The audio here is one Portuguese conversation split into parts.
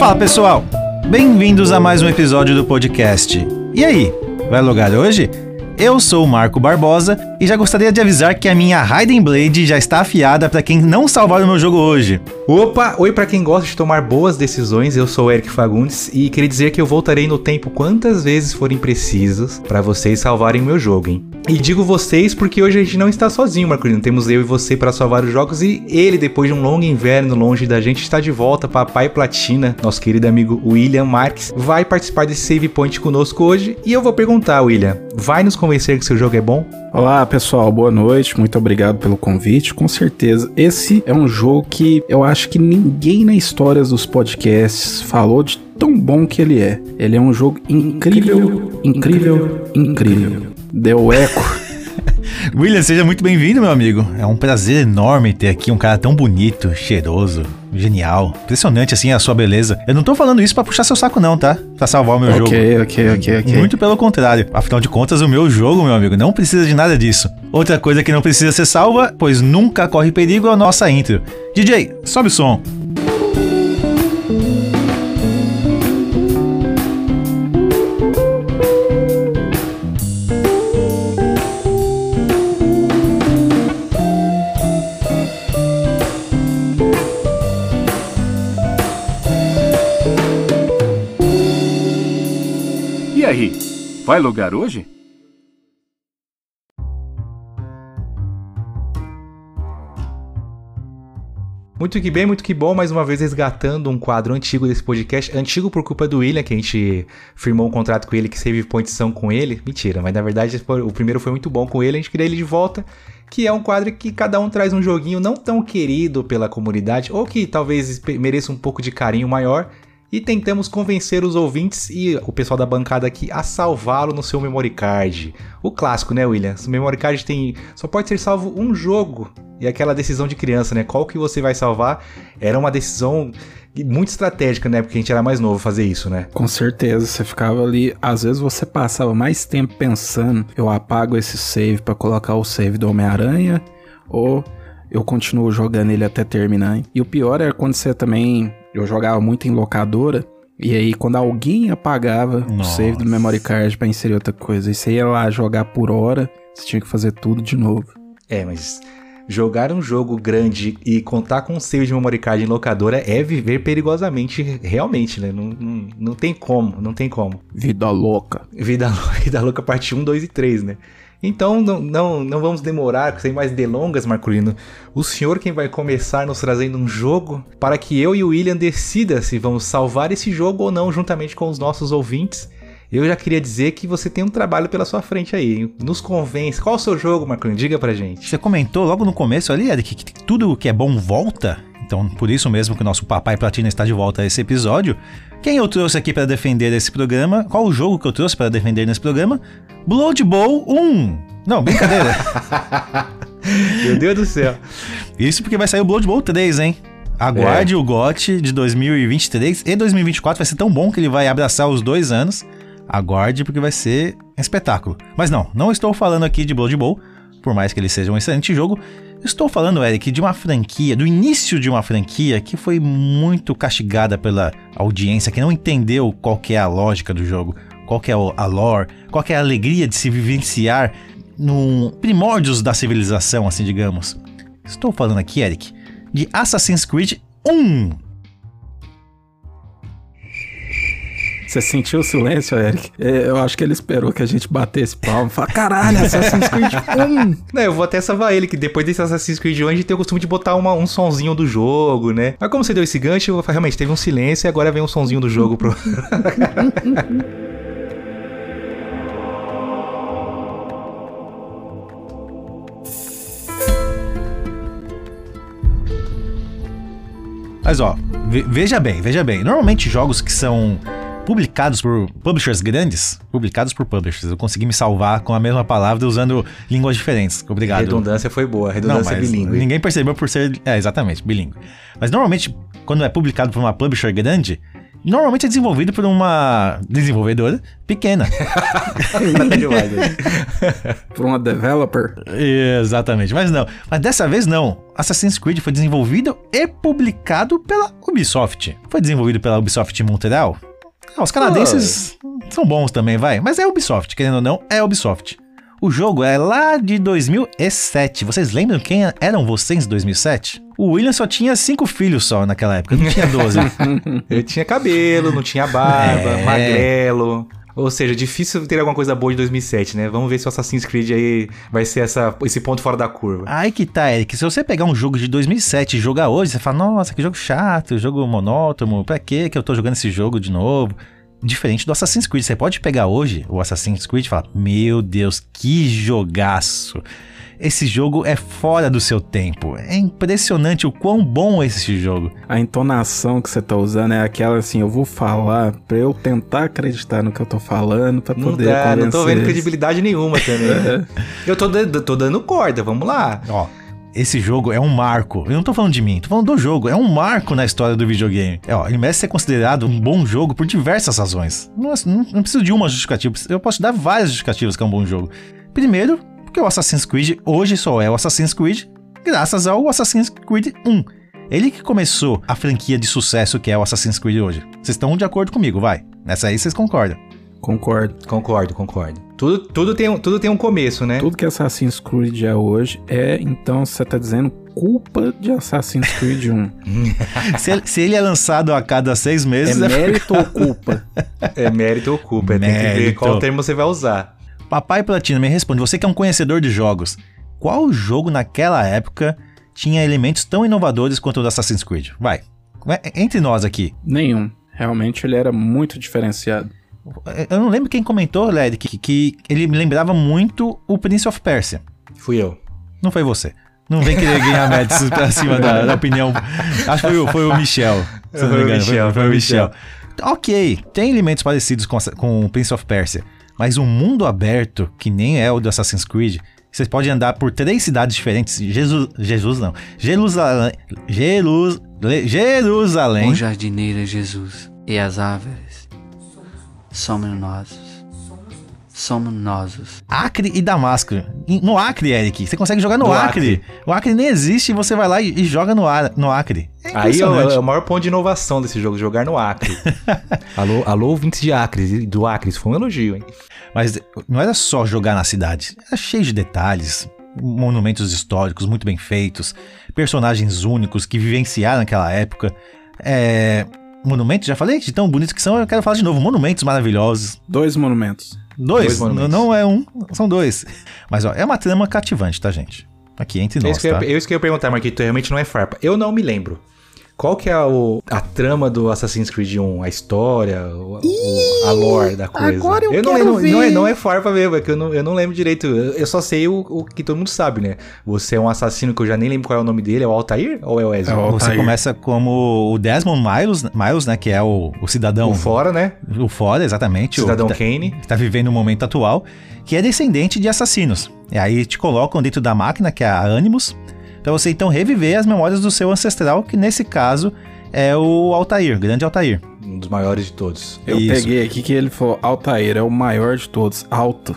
Fala pessoal, bem-vindos a mais um episódio do podcast. E aí, vai logar hoje? Eu sou o Marco Barbosa e já gostaria de avisar que a minha Raiden Blade já está afiada para quem não salvar o meu jogo hoje. Opa, oi para quem gosta de tomar boas decisões, eu sou o Eric Fagundes e queria dizer que eu voltarei no tempo quantas vezes forem precisas para vocês salvarem o meu jogo, hein? E digo vocês porque hoje a gente não está sozinho, Marcolino. Temos eu e você para salvar os jogos e ele, depois de um longo inverno longe da gente, está de volta. Papai Platina, nosso querido amigo William Marques, vai participar desse save point conosco hoje. E eu vou perguntar, William, vai nos convencer que seu jogo é bom? Olá pessoal, boa noite, muito obrigado pelo convite. Com certeza, esse é um jogo que eu acho que ninguém na história dos podcasts falou de tão bom que ele é. Ele é um jogo incrível, incrível, incrível. Deu eco. William, seja muito bem-vindo, meu amigo. É um prazer enorme ter aqui um cara tão bonito, cheiroso, genial. Impressionante, assim, a sua beleza. Eu não tô falando isso para puxar seu saco, não, tá? Pra salvar o meu okay, jogo. Ok, ok, ok, ok. Muito pelo contrário. Afinal de contas, o meu jogo, meu amigo, não precisa de nada disso. Outra coisa que não precisa ser salva, pois nunca corre perigo, é a nossa intro. DJ, sobe o som. Vai logar hoje? Muito que bem, muito que bom, mais uma vez resgatando um quadro antigo desse podcast. Antigo por culpa do William, que a gente firmou um contrato com ele, que save points são com ele. Mentira, mas na verdade o primeiro foi muito bom com ele, a gente queria ele de volta. Que é um quadro que cada um traz um joguinho não tão querido pela comunidade, ou que talvez mereça um pouco de carinho maior e tentamos convencer os ouvintes e o pessoal da bancada aqui a salvá-lo no seu memory card. O clássico, né, William? O memory card tem só pode ser salvo um jogo. E aquela decisão de criança, né? Qual que você vai salvar? Era uma decisão muito estratégica, né? Porque a gente era mais novo fazer isso, né? Com certeza, você ficava ali, às vezes você passava mais tempo pensando, eu apago esse save para colocar o save do Homem-Aranha ou eu continuo jogando ele até terminar. E o pior é quando você também eu jogava muito em locadora. E aí, quando alguém apagava Nossa. o save do memory card pra inserir outra coisa, e você ia lá jogar por hora, você tinha que fazer tudo de novo. É, mas jogar um jogo grande e contar com um save de memory card em locadora é viver perigosamente, realmente, né? Não, não, não tem como, não tem como. Vida louca. Vida, vida louca, parte 1, 2 e 3, né? Então não, não, não vamos demorar, sem mais delongas, Marculino. O senhor quem vai começar nos trazendo um jogo para que eu e o William decida se vamos salvar esse jogo ou não juntamente com os nossos ouvintes. Eu já queria dizer que você tem um trabalho pela sua frente aí. Nos convence. Qual o seu jogo, Marculino? Diga pra gente. Você comentou logo no começo ali, Eric, que tudo que é bom volta. Então, por isso mesmo que o nosso Papai Platina está de volta a esse episódio. Quem eu trouxe aqui para defender esse programa? Qual o jogo que eu trouxe para defender nesse programa? Blood Bowl 1. Não, brincadeira. Meu Deus do céu. Isso porque vai sair o Blood Bowl 3, hein? Aguarde é. o GOT de 2023 e 2024. Vai ser tão bom que ele vai abraçar os dois anos. Aguarde porque vai ser um espetáculo. Mas não, não estou falando aqui de Blood Bowl, por mais que ele seja um excelente jogo. Estou falando, Eric, de uma franquia, do início de uma franquia que foi muito castigada pela audiência, que não entendeu qual é a lógica do jogo qual que é a lore, qual que é a alegria de se vivenciar no primórdios da civilização, assim digamos. Estou falando aqui, Eric, de Assassin's Creed 1. Você sentiu o silêncio, Eric? É, eu acho que ele esperou que a gente batesse palma e falar, caralho, Assassin's Creed 1! Não, eu vou até salvar ele, que depois desse Assassin's Creed 1 a gente tem o costume de botar uma, um sonzinho do jogo, né? Mas como você deu esse gancho, eu, realmente teve um silêncio e agora vem um sonzinho do jogo pro... Mas ó, veja bem, veja bem. Normalmente jogos que são publicados por publishers grandes, publicados por publishers. Eu consegui me salvar com a mesma palavra usando línguas diferentes. Obrigado. Redundância foi boa, redundância Não, é bilíngue. Ninguém percebeu por ser. É, exatamente, bilíngue. Mas normalmente, quando é publicado por uma publisher grande, Normalmente é desenvolvido por uma desenvolvedora pequena. Nada demais, né? Por uma developer. Exatamente, mas não. Mas dessa vez não. Assassin's Creed foi desenvolvido e publicado pela Ubisoft. Foi desenvolvido pela Ubisoft Montreal. Ah, os canadenses são bons também, vai. Mas é Ubisoft, querendo ou não, é Ubisoft. O jogo é lá de 2007. Vocês lembram quem eram vocês em 2007? O William só tinha cinco filhos só naquela época, não tinha 12. Ele tinha cabelo, não tinha barba, É. magrelo. Ou seja, difícil ter alguma coisa boa de 2007, né? Vamos ver se o Assassin's Creed aí vai ser essa, esse ponto fora da curva. Aí que tá, Eric. Se você pegar um jogo de 2007 e jogar hoje, você fala, nossa, que jogo chato, jogo monótono, pra que que eu tô jogando esse jogo de novo? Diferente do Assassin's Creed. Você pode pegar hoje o Assassin's Creed e falar, meu Deus, que jogaço. Esse jogo é fora do seu tempo. É impressionante o quão bom é esse jogo. A entonação que você tá usando é aquela assim, eu vou falar pra eu tentar acreditar no que eu tô falando, pra Não poder dá, não tô vendo eles. credibilidade nenhuma também. eu tô, dando- tô dando corda, vamos lá. Ó, esse jogo é um marco. Eu não tô falando de mim, tô falando do jogo. É um marco na história do videogame. É, ó, ele merece ser considerado um bom jogo por diversas razões. Não, é- não, não preciso de uma justificativa, eu posso dar várias justificativas que é um bom jogo. Primeiro, porque o Assassin's Creed hoje só é o Assassin's Creed graças ao Assassin's Creed 1. Ele que começou a franquia de sucesso que é o Assassin's Creed hoje. Vocês estão de acordo comigo, vai. Nessa aí vocês concordam. Concordo. Concordo, concordo. Tudo, tudo, tem, um- tudo tem um começo, né? Tudo que Assassin's Creed é hoje é, então, você tá dizendo, culpa de Assassin's Creed 1. se, ele, se ele é lançado a cada seis É meses, é mérito ou culpa? É mérito ou culpa. Tem que ver Mérito. qual termo você vai usar. Papai Platino, me responde, você que é um conhecedor de jogos, qual jogo naquela época tinha elementos tão inovadores quanto o do Assassin's Creed? Vai, é- entre nós aqui. Nenhum. Realmente ele era muito diferenciado. Eu não lembro quem comentou, Led, que, que ele me lembrava muito o Prince of Persia. Fui eu. Não foi você. Não vem querer ganhar méritos pra cima da, da opinião. Acho que foi, o- foi o Michel. Se não Foi me o engano, Michel, foi, foi o Michel. Ok, tem elementos parecidos com, com o Prince of Persia, mas um mundo aberto, que nem é o do Assassin's Creed, vocês podem andar por três cidades diferentes. Jesus, Jesus não. Jerusalém. Jerus, Jerusalém. O jardineiro é Jesus e as árvores somos nós. Somos nós. Acre e Damasco. No Acre, Eric. Você consegue jogar no, No Acre. Acre. O Acre nem existe e você vai lá e, e joga no, Ar- no Acre. É Aí é o, é o maior ponto de inovação desse jogo, jogar no Acre. alô, alô, ouvintes de Acre, do Acre, isso foi um elogio, hein? Mas não era só jogar na cidade. Era cheio de detalhes, monumentos históricos muito bem feitos, personagens únicos que vivenciaram naquela época. É, monumentos, já falei de tão bonitos que são, eu quero falar de novo. Monumentos maravilhosos. Dois monumentos. Dois, Dois monumentos. não é um, são dois. Mas ó, é uma trama cativante, tá, gente? Aqui entre É nós, isso, que eu, tá? é isso que eu ia perguntar, Marquito, realmente não é farpa. Eu não me lembro. Qual que é o- a trama do Assassin's Creed 1? A história, o- o- a lore da coisa? agora eu não quero lembro, não é, ver. não é farpa mesmo, é que eu não, eu não lembro direito. Eu, eu só sei o, o que todo mundo sabe, né? Você é um assassino que eu já nem lembro qual é o nome dele, é o Altair ou é o Ezio? É o Você começa como o Desmond Miles, Miles né? Que é o, o cidadão. O fora, né? O fora, exatamente. o Cidadão tá- Kane. que tá vivendo o momento atual, que é descendente de assassinos. E aí te colocam dentro da máquina, que é a Animus, pra você então reviver as memórias do seu ancestral, que nesse caso é o Altair, grande Altair. Um dos maiores de todos. Eu Isso. peguei aqui que ele falou, Altair é o maior de todos, alto.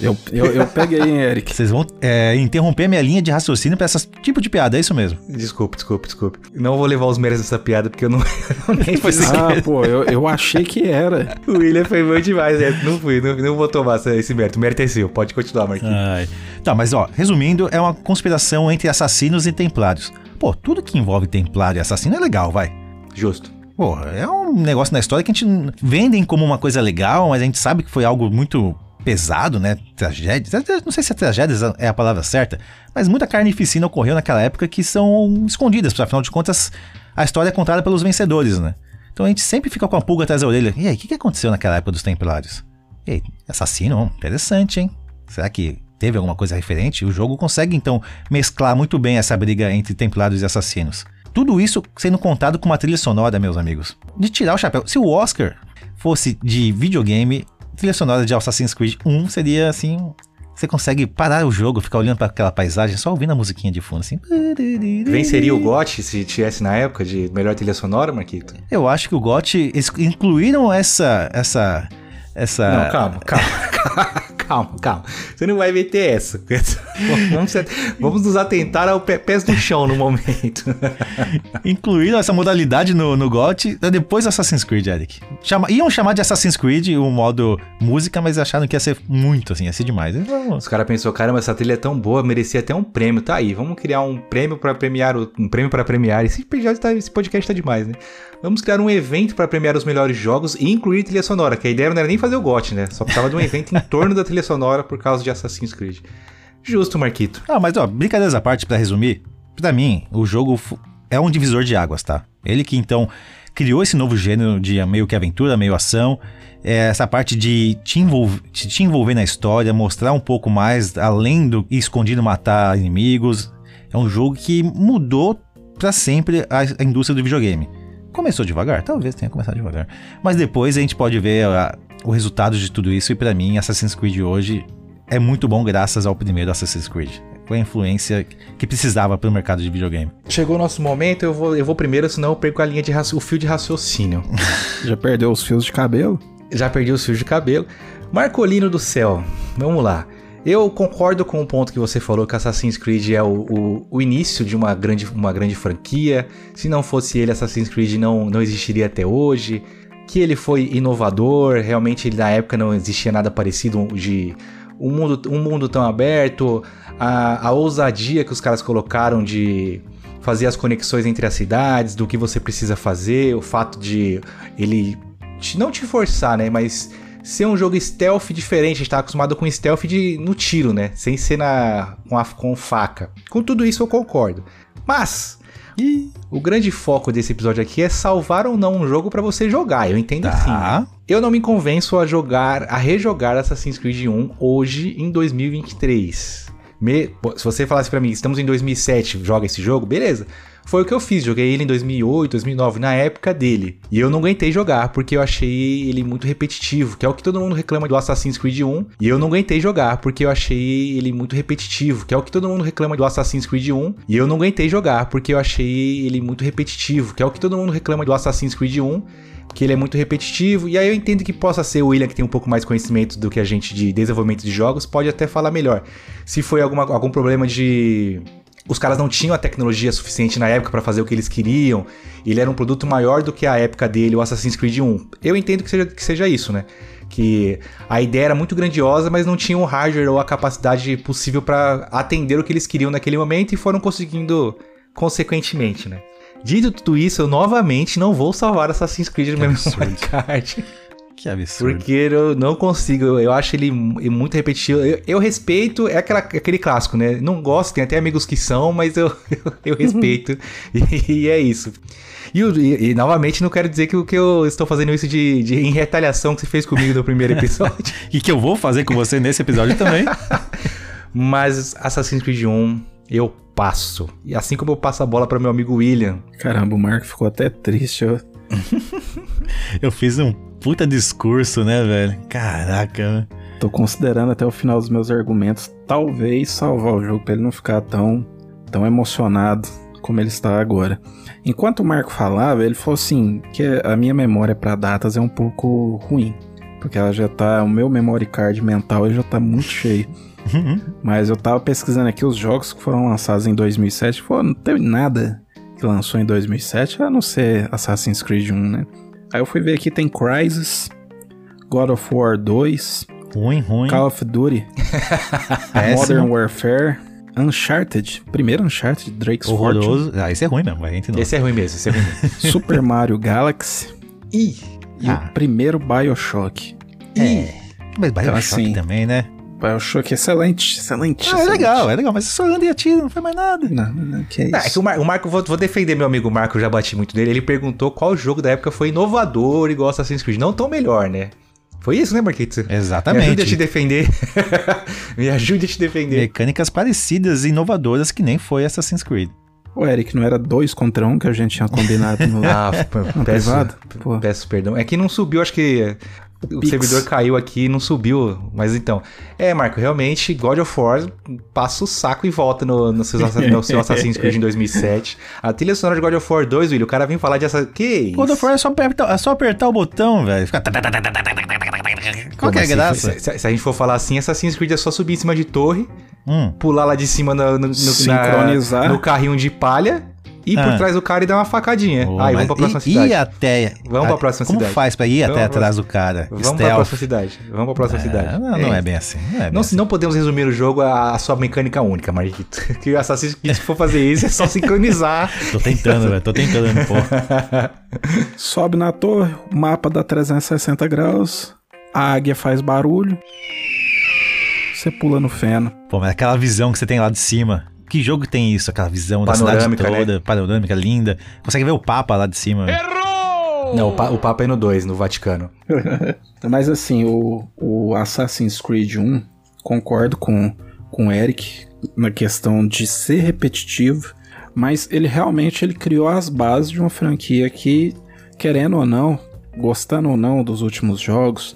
Eu, eu, eu peguei, hein, Eric. Vocês vão é, interromper a minha linha de raciocínio pra esse tipo de piada, é isso mesmo? Desculpe, desculpe, desculpe. Não vou levar os méritos dessa piada, porque eu não, eu nem Foi. Ah, pô, eu, eu achei que era. O William foi bom demais, né? Não fui, não, não vou tomar esse mérito. O mérito é seu, pode continuar, Marquinhos. Ai. Tá, mas ó, resumindo, é uma conspiração entre assassinos e templários. Pô, tudo que envolve templário e assassino é legal, vai. Justo. Pô, é um negócio na história que a gente vendem como uma coisa legal, mas a gente sabe que foi algo muito pesado, né? Tragédia. Não sei se a tragédia é a palavra certa, mas muita carnificina ocorreu naquela época que são escondidas, porque afinal de contas a história é contada pelos vencedores, né? Então a gente sempre fica com a pulga atrás da orelha. E aí, o que aconteceu naquela época dos Templários? E aí, assassino? Interessante, hein? Será que teve alguma coisa referente? O jogo consegue então mesclar muito bem essa briga entre Templários e assassinos. Tudo isso sendo contado com uma trilha sonora, meus amigos. De tirar o chapéu. Se o Oscar fosse de videogame, trilha sonora de Assassin's Creed 1 seria assim Você consegue parar o jogo, ficar olhando para aquela paisagem, só ouvindo a musiquinha de fundo, assim. Venceria o GOT se tivesse na época de melhor trilha sonora, Marquito? Eu acho que o GOT eles incluíram essa essa essa Não, calma, calma, calma, calma. Você não vai meter essa. Vamos, vamos nos atentar ao pé, pés no chão no momento. Incluíram essa modalidade no, no GOT depois do Assassin's Creed, Eric. Chama, iam chamar de Assassin's Creed o modo música, mas acharam que ia ser muito assim, ia ser demais. Então, Os caras pensaram, caramba, essa trilha é tão boa, merecia até um prêmio. Tá aí, vamos criar um prêmio para premiar, um prêmio para premiar. Esse, já tá- esse podcast tá demais, né? Vamos criar um evento para premiar os melhores jogos e incluir trilha sonora, que a ideia não era nem fazer o GOT, né? Só precisava de um evento em torno da trilha sonora por causa de Assassin's Creed. Justo, Marquito. Ah, mas ó, brincadeiras à parte, pra resumir, pra mim, o jogo é um divisor de águas, tá? Ele que então criou esse novo gênero de meio que aventura, meio ação, é essa parte de te, envolver, te envolver na história, mostrar um pouco mais além do escondido matar inimigos. É um jogo que mudou pra sempre a indústria do videogame. Começou devagar? Talvez tenha começado devagar. Mas depois a gente pode ver a- o resultado de tudo isso e pra mim Assassin's Creed hoje é muito bom graças ao primeiro Assassin's Creed. Foi a influência que precisava pro mercado de videogame. Chegou o nosso momento, eu vou, eu vou primeiro, senão eu perco a linha de o fio de raciocínio. Já perdeu os fios de cabelo? Já perdi os fios de cabelo. Marcolino do céu, vamos lá. Eu concordo com o ponto que você falou que Assassin's Creed é o, o, o início de uma grande, uma grande franquia. Se não fosse ele, Assassin's Creed não, não existiria até hoje. Que ele foi inovador, realmente na época não existia nada parecido de um mundo, um mundo tão aberto, a, a ousadia que os caras colocaram de fazer as conexões entre as cidades, do que você precisa fazer, o fato de ele te- não te forçar, né, mas ser um jogo stealth diferente, a gente tá acostumado com stealth de, no tiro, né, sem ser na, com, a, com faca. Com tudo isso eu concordo. Mas o grande foco desse episódio aqui é salvar ou não um jogo pra você jogar. Eu entendo assim. Tá. Eu não me convenço a jogar, a rejogar Assassin's Creed 1 hoje em 2023. Me- se você falasse pra mim, estamos em 2007, joga esse jogo, beleza. Foi o que eu fiz, joguei ele em 2008, 2009, na época dele. E eu não aguentei jogar, porque eu achei ele muito repetitivo, que é o que todo mundo reclama do Assassin's Creed 1. E eu não aguentei jogar, porque eu achei ele muito repetitivo, que é o que todo mundo reclama do Assassin's Creed 1. E eu não aguentei jogar, porque eu achei ele muito repetitivo, que é o que todo mundo reclama do Assassin's Creed 1 que ele é muito repetitivo, e aí eu entendo que possa ser o William que tem um pouco mais conhecimento do que a gente de desenvolvimento de jogos, pode até falar melhor. Se foi alguma, algum problema de os caras não tinham a tecnologia suficiente na época pra fazer o que eles queriam, ele era um produto maior do que a época dele, o Assassin's Creed 1. Eu entendo que seja, que seja isso, né? Que a ideia era muito grandiosa, mas não tinha o hardware ou a capacidade possível pra atender o que eles queriam naquele momento e foram conseguindo consequentemente, né? Dito tudo isso, eu novamente não vou salvar Assassin's Creed no meu memory card. Que absurdo. Porque eu não consigo, eu, acho ele mu- muito repetitivo. Eu, eu respeito, é aquela, aquele clássico, né? Não gosto, tem até amigos que são, mas eu, eu, eu respeito. e, e é isso. E, e- e, novamente não quero dizer que, o- que eu estou fazendo isso de, de em retaliação que você fez comigo no primeiro episódio. E que eu vou fazer com você nesse episódio também. mas Assassin's Creed 1 eu passo. E assim como eu passo a bola para meu amigo William. Caramba, o Marco ficou até triste. Eu... Eu fiz um puta discurso, né, velho? Caraca, né? Tô considerando até o final dos meus argumentos, talvez salvar o jogo pra ele não ficar tão, tão emocionado como ele está agora. Enquanto o Marco falava, ele falou assim que a minha memória pra datas é um pouco ruim, porque ela já tá, o meu memory card mental já tá muito cheio. Mas eu tava pesquisando aqui os jogos que foram lançados em 2007, pô, não teve nada que lançou em 2007, a não ser Assassin's Creed 1, né? Aí eu fui ver aqui tem Crysis, God of War 2, ruim, ruim. Call of Duty, Modern Warfare, Uncharted, primeiro Uncharted, Drake's Fortune, horroroso. Ah, esse é ruim mesmo, vai, entre nós. Esse é ruim mesmo, esse é ruim mesmo. Super Mario Galaxy Ih, e Ah. o primeiro Bioshock. É. Mas Bioshock assim, também, né? Bioshock excelente, excelente. Ah, é excelente. legal, é legal, mas só anda e atira, não foi mais nada. Não, não, que é isso. Ah, é que o, Mar- o Marco, vou, vou defender meu amigo Marco, eu já bati muito dele. Ele perguntou qual jogo da época foi inovador igual Assassin's Creed. Não tão melhor, né? Foi isso, né, Marquito? Me Exatamente. ajude a te defender. Me ajude a te defender. Mecânicas parecidas e inovadoras que nem foi Assassin's Creed. O Eric, não era dois contra um que a gente tinha combinado no, Ah, no peço, privado? Pô, peço perdão. É que não subiu, acho que O Pix. servidor caiu aqui e não subiu. Mas então. É, Marco, realmente, God of War passa o saco e volta no, no, seu, no seu Assassin's Creed em 2007. A trilha sonora de God of War 2, William, o cara vem falar de essa. Que isso? God of War é só apertar, é só apertar o botão, velho. Fica... Qual que é a graça? assim? Se, se a gente for falar assim, Assassin's Creed é só subir em cima de torre, Hum. pular lá de cima no, no, no- na- no carrinho de palha, ir Ah. por trás do cara e dar uma facadinha. Ô, Aí, vamos pra próxima e, cidade. E até... Vamos pra próxima Como cidade. faz pra ir Vamos até pra atrás do cara? Vamos pra Stealth. próxima cidade. Vamos pra próxima cidade. É, não, não é bem assim. Não, é bem Não, assim. não podemos resumir o jogo a, a sua mecânica única, Marquito. Que o Assassin's Creed, se for fazer isso, é só sincronizar. Tô tentando, velho. Tô tentando, pô. Sobe na torre, o mapa dá 360 graus, a águia faz barulho, você pula no feno. Pô, mas aquela visão que você tem lá de cima. Que jogo tem isso? Aquela visão da cidade Panorâmica, toda, né? panorâmica, linda. Consegue ver o Papa lá de cima. Não, o, pa, o Papa é no 2, no Vaticano. Mas assim, o, o Assassin's Creed 1, concordo com, com o Eric na questão de ser repetitivo, mas ele realmente ele criou as bases de uma franquia que, querendo ou não, gostando ou não dos últimos jogos,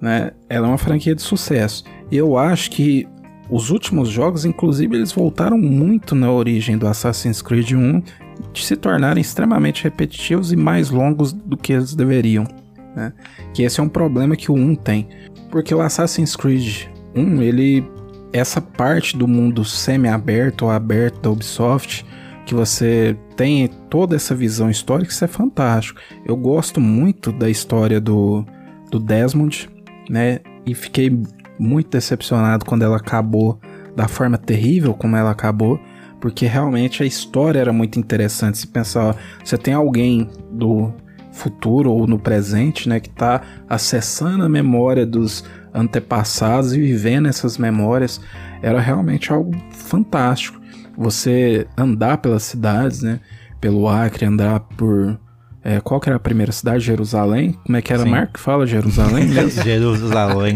né, ela é uma franquia de sucesso. E eu acho que os últimos jogos, inclusive, eles voltaram muito na origem do Assassin's Creed 1 de se tornarem extremamente repetitivos e mais longos do que eles deveriam. né? Que esse é um problema que o 1 tem. Porque o Assassin's Creed 1, ele. Essa parte do mundo semi-aberto ou aberto da Ubisoft, que você tem toda essa visão histórica, isso é fantástico. Eu gosto muito da história do, do Desmond, né? E fiquei muito decepcionado quando ela acabou da forma terrível como ela acabou, porque realmente a história era muito interessante. Se pensar, ó, você tem alguém do futuro ou no presente, né, que está acessando a memória dos antepassados e vivendo essas memórias, era realmente algo fantástico. Você andar pelas cidades, né, pelo Acre, andar por é, qual que era a primeira cidade? Jerusalém? Como é que era, Sim. Marco? Fala Jerusalém mesmo? Jerusalém.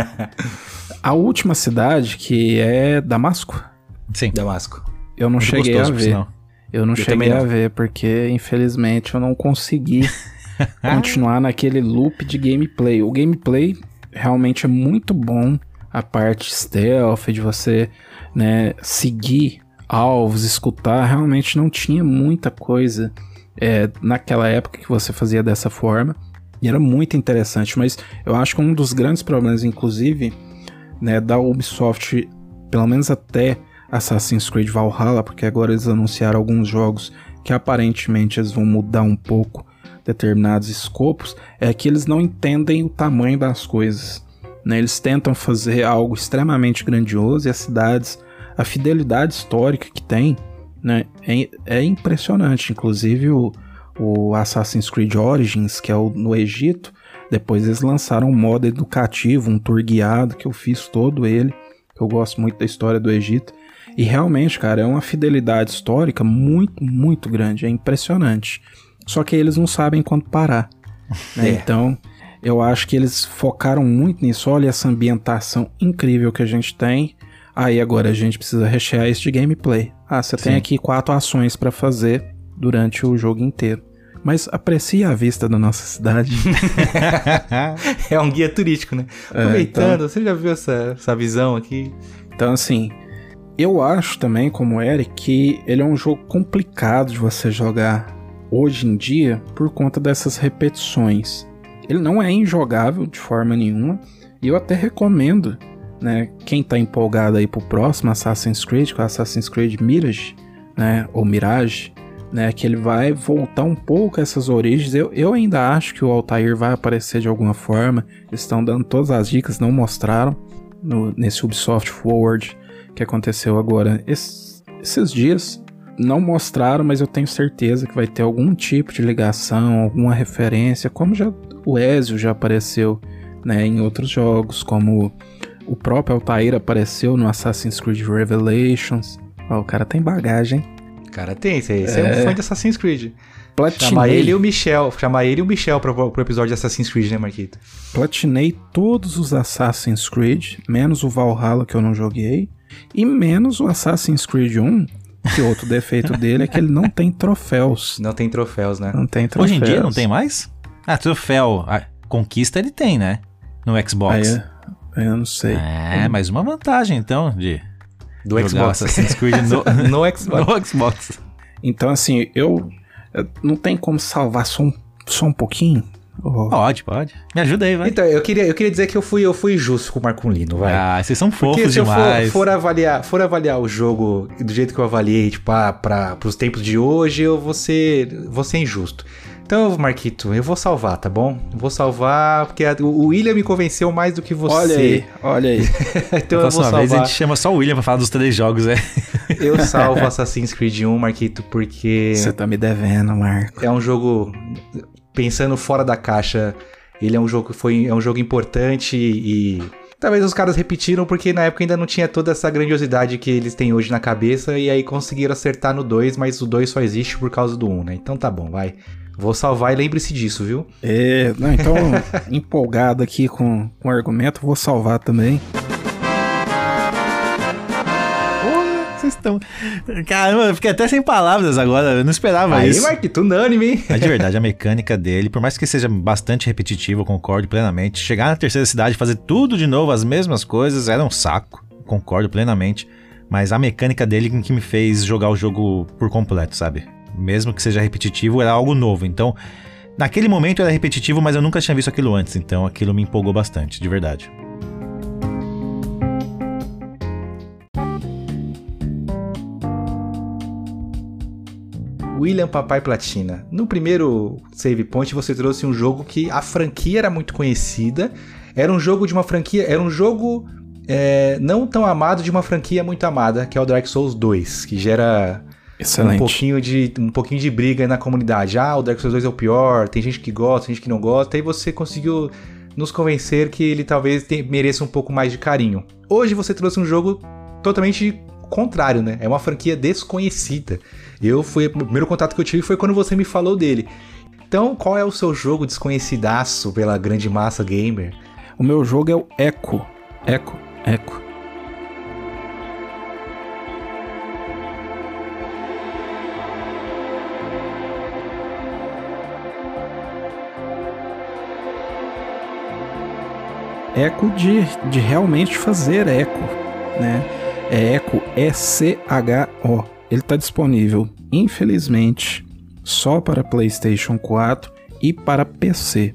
A última cidade, que é Damasco, Sim. Damasco. eu não Muito cheguei gostoso, a ver. Eu não Eu cheguei também a não. ver, porque infelizmente eu não consegui continuar naquele loop de gameplay. O gameplay realmente é muito bom, a parte stealth, de você né, seguir alvos, escutar, realmente não tinha muita coisa é, naquela época que você fazia dessa forma. E era muito interessante, mas eu acho que um dos grandes problemas, inclusive, né, da Ubisoft, pelo menos até Assassin's Creed Valhalla, porque agora eles anunciaram alguns jogos que aparentemente eles vão mudar um pouco determinados escopos, é que eles não entendem o tamanho das coisas. né? Eles tentam fazer algo extremamente grandioso e as cidades, a fidelidade histórica que tem, né, é, é impressionante. Inclusive o, o Assassin's Creed Origins, que é o no Egito, depois eles lançaram um modo educativo, um tour guiado, que eu fiz todo ele, eu gosto muito da história do Egito. E realmente, cara, é uma fidelidade histórica muito, muito grande, é impressionante. Só que eles não sabem quando parar. né? É. Então, eu acho que eles focaram muito nisso. Olha essa ambientação incrível que a gente tem. Aí agora a gente precisa rechear isso de gameplay. Ah, você tem aqui quatro ações pra fazer durante o jogo inteiro. Mas aprecie a vista da nossa cidade. É um guia turístico, né? É, Aproveitando, você já viu essa, essa visão aqui? Então, assim, eu acho também, como o Eric, que ele é um jogo complicado de você jogar hoje em dia por conta dessas repetições. Ele não é injogável de forma nenhuma, e eu até recomendo, né, quem tá empolgado aí pro próximo Assassin's Creed, o Assassin's Creed Mirage, né, ou Mirage, né, que ele vai voltar um pouco a essas origens. Eu, eu ainda acho que o Altair vai aparecer de alguma forma, eles estão dando todas as dicas, não mostraram no- nesse Ubisoft Forward que aconteceu agora esses, esses dias. Não mostraram, mas eu tenho certeza que vai ter algum tipo de ligação, alguma referência, como já o Ezio já apareceu né, em outros jogos, como o próprio Altair apareceu no Assassin's Creed Revelations. Ó, o cara tem bagagem, hein? Cara, tem, esse, esse é. um fã de Assassin's Creed. Platinei, Chamar ele e o Michel. Chamar ele e o Michel pro, pro episódio de Assassin's Creed, né, Marquito? platinei todos os Assassin's Creed, menos o Valhalla que eu não joguei, e menos o Assassin's Creed 1, que outro defeito dele é que ele não tem troféus. Não tem troféus, né? Não tem troféus. Hoje em dia não tem mais? Ah, troféu. Ah, conquista ele tem, né? No Xbox. Aí, aí eu não sei. É, mais uma vantagem, então, de Do jogar Xbox. Assassin's Creed no, no Xbox. no Xbox. Então, assim, eu. eu- Não tem como salvar só um, só um pouquinho? Oh, Pode, pode. Me ajuda aí, vai. Então, eu queria, eu queria dizer que eu fui, eu fui justo com o Marco Lino, vai. Ah, vocês são Porque fofos se eu for, demais. for avaliar, for avaliar o jogo do jeito que eu avaliei, tipo, ah, pra, pros tempos de hoje, eu vou ser, vou ser injusto. Então, Marquito, eu vou salvar, tá bom? Vou salvar, porque a- o William me convenceu mais do que você. olha aí, olha aí. então Da eu vou próxima vez a salvar. gente chama só o William pra falar dos três jogos, é. Eu salvo Assassin's Creed 1, Marquito, porque Você tá me devendo, Marco. é um jogo pensando fora da caixa. Ele é um jogo que foi é um jogo importante e talvez os caras repetiram porque na época ainda não tinha toda essa grandiosidade que eles têm hoje na cabeça e aí conseguiram acertar no 2, mas o 2 só existe por causa do 1, né? Então tá bom, vai. Vou salvar e lembre-se disso, viu? É, não, então, empolgado aqui com, com o argumento, vou salvar também. Porra, vocês estão. Caramba, eu fiquei até sem palavras agora. Eu não esperava aí, isso. Marquito, unânime, hein? Mas de verdade, a mecânica dele, por mais que seja bastante repetitivo, eu concordo plenamente. Chegar na terceira cidade e fazer tudo de novo, as mesmas coisas, era um saco. Concordo plenamente. Mas a mecânica dele que me fez jogar o jogo por completo, sabe? Mesmo que seja repetitivo, era algo novo. Então, naquele momento era repetitivo, mas eu nunca tinha visto aquilo antes. Então aquilo me empolgou bastante, de verdade. William Papai Platina. No primeiro Save Point você trouxe um jogo que a franquia era muito conhecida. Era um jogo de uma franquia. Era um jogo é, não tão amado de uma franquia muito amada, que é o Dark Souls 2, que gera um Excelente. pouquinho, de, um pouquinho de briga na comunidade. Ah, o Dark Souls 2 é o pior, tem gente que gosta, tem gente que não gosta, e você conseguiu nos convencer que ele talvez te- mereça um pouco mais de carinho. Hoje você trouxe um jogo totalmente contrário, né? É uma franquia desconhecida. Eu fui, o primeiro contato que eu tive foi quando você me falou dele. Então, qual é o seu jogo desconhecidaço pela grande massa gamer? O meu jogo é o Echo. Echo, Echo. Eco de, de realmente fazer eco, né? É eco E-C-H-O. Ele está disponível, infelizmente, só para PlayStation 4 e para PC.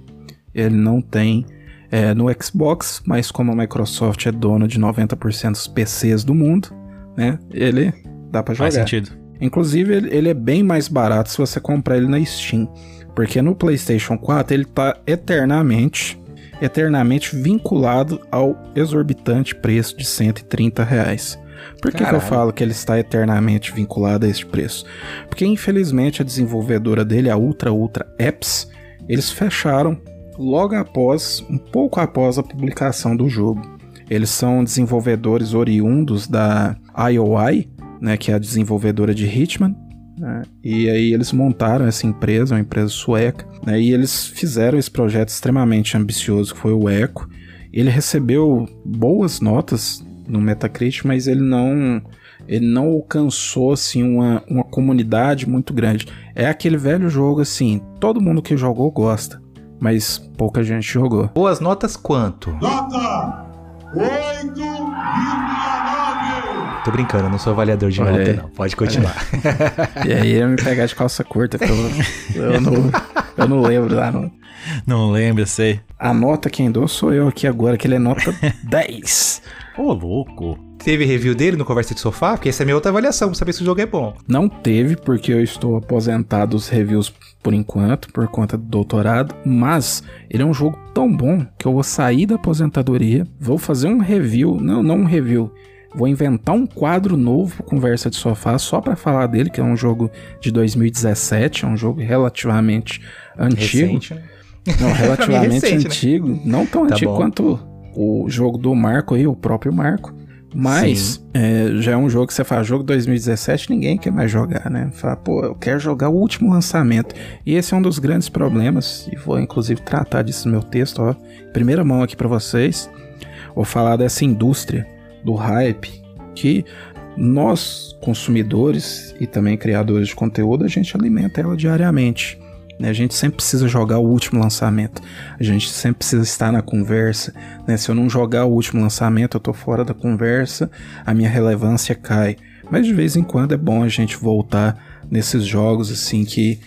Ele não tem é, no Xbox, mas como a Microsoft é dona de 90% dos PCs do mundo, né? Ele dá para jogar. Faz sentido. Inclusive, ele, ele é bem mais barato se você comprar ele na Steam. Porque no PlayStation 4 ele tá eternamente, eternamente vinculado ao exorbitante preço de 130 reais. Por que, que eu falo que ele está eternamente vinculado a este preço? Porque infelizmente a desenvolvedora dele, a Ultra Ultra Apps, eles fecharam logo após, um pouco após a publicação do jogo. Eles são desenvolvedores oriundos da IOI, né, que é a desenvolvedora de Hitman. Né, e aí eles montaram essa empresa, uma empresa sueca, né, e eles fizeram esse projeto extremamente ambicioso, que foi o Echo. Ele recebeu boas notas no Metacritic, mas ele não ele não alcançou assim uma, uma comunidade muito grande. É aquele velho jogo assim, todo mundo que jogou gosta, mas pouca gente jogou. Boas notas quanto? Nota 8,9. Tô brincando, eu não sou avaliador de Olha nota, aí. não. Pode continuar. E aí ele me pegar de calça curta, que eu, eu não, eu não lembro da nota. Não lembro, eu sei. A nota quem dou sou eu aqui agora, que ele é nota 10. Ô, louco. Teve review dele no Conversa de Sofá? Porque essa é a minha outra avaliação, pra saber se o jogo é bom. Não teve, porque eu estou aposentado dos reviews por enquanto, por conta do doutorado, mas ele é um jogo tão bom que eu vou sair da aposentadoria, vou fazer um review, não, não um review, vou inventar um quadro novo pro Conversa de Sofá só pra falar dele, que é um jogo de 2017, é um jogo relativamente antigo. Recente, né? Não, relativamente recente, né? antigo. Não tão Tá antigo bom. quanto o jogo do Marco aí, o próprio Marco. Mas é, já é um jogo que você fala, jogo 2017, ninguém quer mais jogar, né? Fala, pô, eu quero jogar o último lançamento. E esse é um dos grandes problemas, e vou inclusive tratar disso no meu texto, ó. Primeira mão aqui pra vocês. Vou falar dessa indústria do hype que nós, consumidores e também criadores de conteúdo, a gente alimenta ela diariamente. né? A gente sempre precisa jogar o último lançamento. A gente sempre precisa estar na conversa, né? Se eu não jogar o último lançamento, eu tô fora da conversa, a minha relevância cai. Mas de vez em quando é bom a gente voltar nesses jogos assim que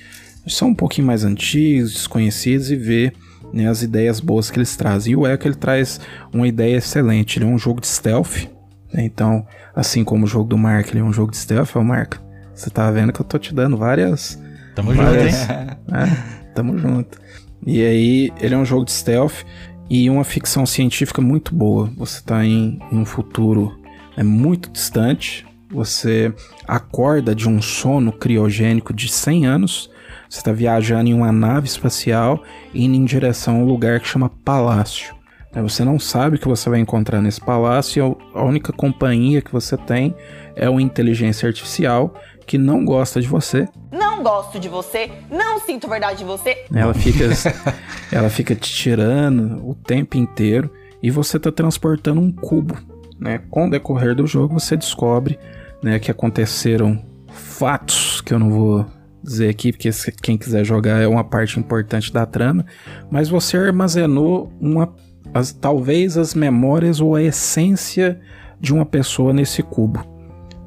são um pouquinho mais antigos, desconhecidos e ver né, as ideias boas que eles trazem. E o Echo ele traz uma ideia excelente. Ele é um jogo de stealth. Né? Então, assim como o jogo do Mark, ele é um jogo de stealth. Ó, Mark, você tá vendo que eu tô te dando várias. Tamo junto, várias, hein? é, tamo junto. E aí, ele é um jogo de stealth e uma ficção científica muito boa. Você tá em, em um futuro é muito distante. Você acorda de um sono criogênico de 100 anos. Você está viajando em uma nave espacial indo em direção a um lugar que chama Palácio. Aí Você não sabe o que você vai encontrar nesse palácio e a única companhia que você tem é uma inteligência artificial que não gosta de você. Não gosto de você, não sinto verdade de você. Ela fica, ela fica te tirando o tempo inteiro e você está transportando um cubo. Né? Com o decorrer do jogo você descobre né, que aconteceram fatos que eu não vou dizer aqui, porque quem quiser jogar é uma parte importante da trama, mas você armazenou uma, as- talvez as memórias ou a essência de uma pessoa nesse cubo.